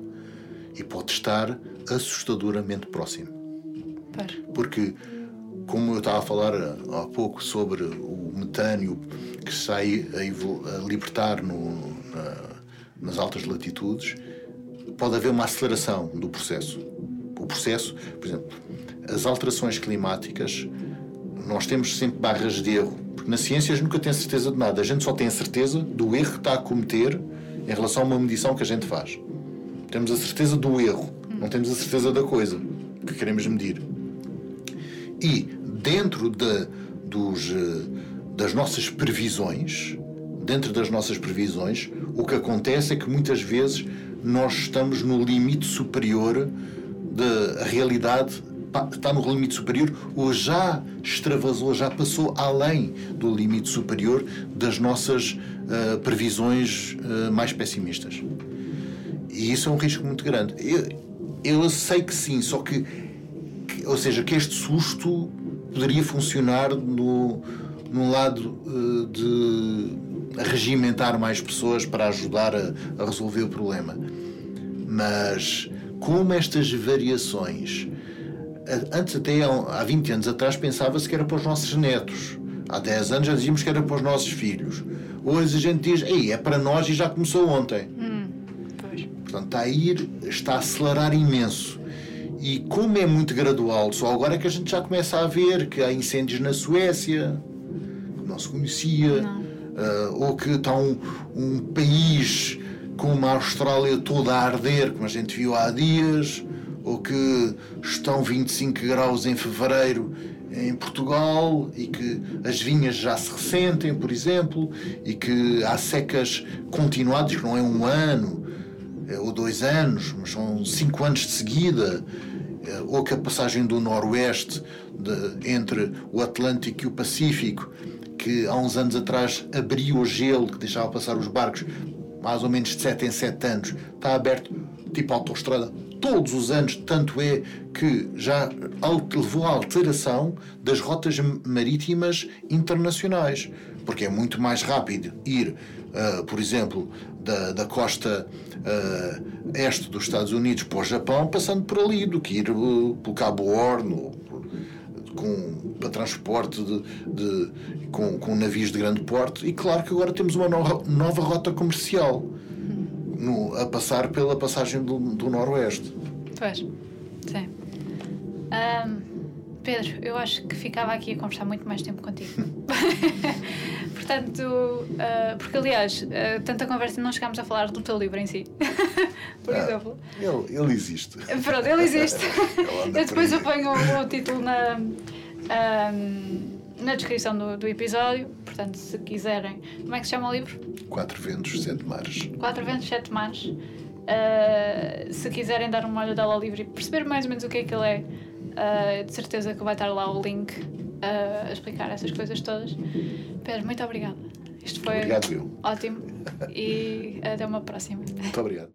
E pode estar assustadoramente próximo. Porque como eu estava a falar há pouco sobre o metânio que sai a, a libertar no, na, nas altas latitudes, pode haver uma aceleração do processo. O processo, por exemplo, as alterações climáticas, nós temos sempre barras de erro, porque na ciência a gente nunca tem certeza de nada, a gente só tem a certeza do erro que está a cometer em relação a uma medição que a gente faz. Temos a certeza do erro, não temos a certeza da coisa que queremos medir. E dentro de, dos, eh, das nossas previsões, dentro das nossas previsões, o que acontece é que muitas vezes nós estamos no limite superior da realidade está no limite superior ou já extravasou, já passou além do limite superior das nossas uh, previsões uh, mais pessimistas. E isso é um risco muito grande. Eu, eu sei que sim, só que, que, ou seja, que este susto poderia funcionar no, no lado uh, de regimentar mais pessoas para ajudar a, a resolver o problema. Mas como estas variações antes até há 20 anos atrás pensava-se que era para os nossos netos. Há 10 anos já dizíamos que era para os nossos filhos. Hoje a gente diz, ei, é para nós e já começou ontem. Hum, Portanto, está a ir, está a acelerar imenso. E como é muito gradual, só agora é que a gente já começa a ver que há incêndios na Suécia, que não se conhecia, não. Uh, ou que está um, um país como a Austrália toda a arder, como a gente viu há dias ou que estão 25 graus em fevereiro em Portugal e que as vinhas já se ressentem, por exemplo, e que há secas continuadas, que não é um ano é, ou dois anos, mas são cinco anos de seguida, é, ou que a passagem do Noroeste de, entre o Atlântico e o Pacífico, que há uns anos atrás abriu o gelo que deixava passar os barcos mais ou menos de 7 em 7 anos, está aberto tipo autoestrada todos os anos, tanto é que já levou à alteração das rotas marítimas internacionais, porque é muito mais rápido ir, uh, por exemplo, da, da costa uh, este dos Estados Unidos para o Japão, passando por ali, do que ir uh, pelo Cabo Horn, com, para transporte de, de, com, com navios de grande porte. E claro que agora temos uma nova rota comercial no, a passar pela passagem do, do Noroeste. Pois, sim. Um, Pedro, eu acho que ficava aqui a conversar muito mais tempo contigo. Portanto, uh, porque aliás, uh, tanta conversa não chegámos a falar do teu livro em si. por ah, exemplo. Ele, ele existe. Pronto, ele existe. eu depois eu ponho o, o título na. Um, na descrição do, do episódio. Portanto, se quiserem. Como é que se chama o livro? Quatro Ventos, Sete Mares. Quatro Ventos, Sete Mares. Uh, se quiserem dar uma olhada ao livro e perceber mais ou menos o que é que ele é, uh, de certeza que vai estar lá o link uh, a explicar essas coisas todas. Pedro, muito obrigada. Isto foi obrigado, eu. ótimo e até uma próxima. Muito obrigado.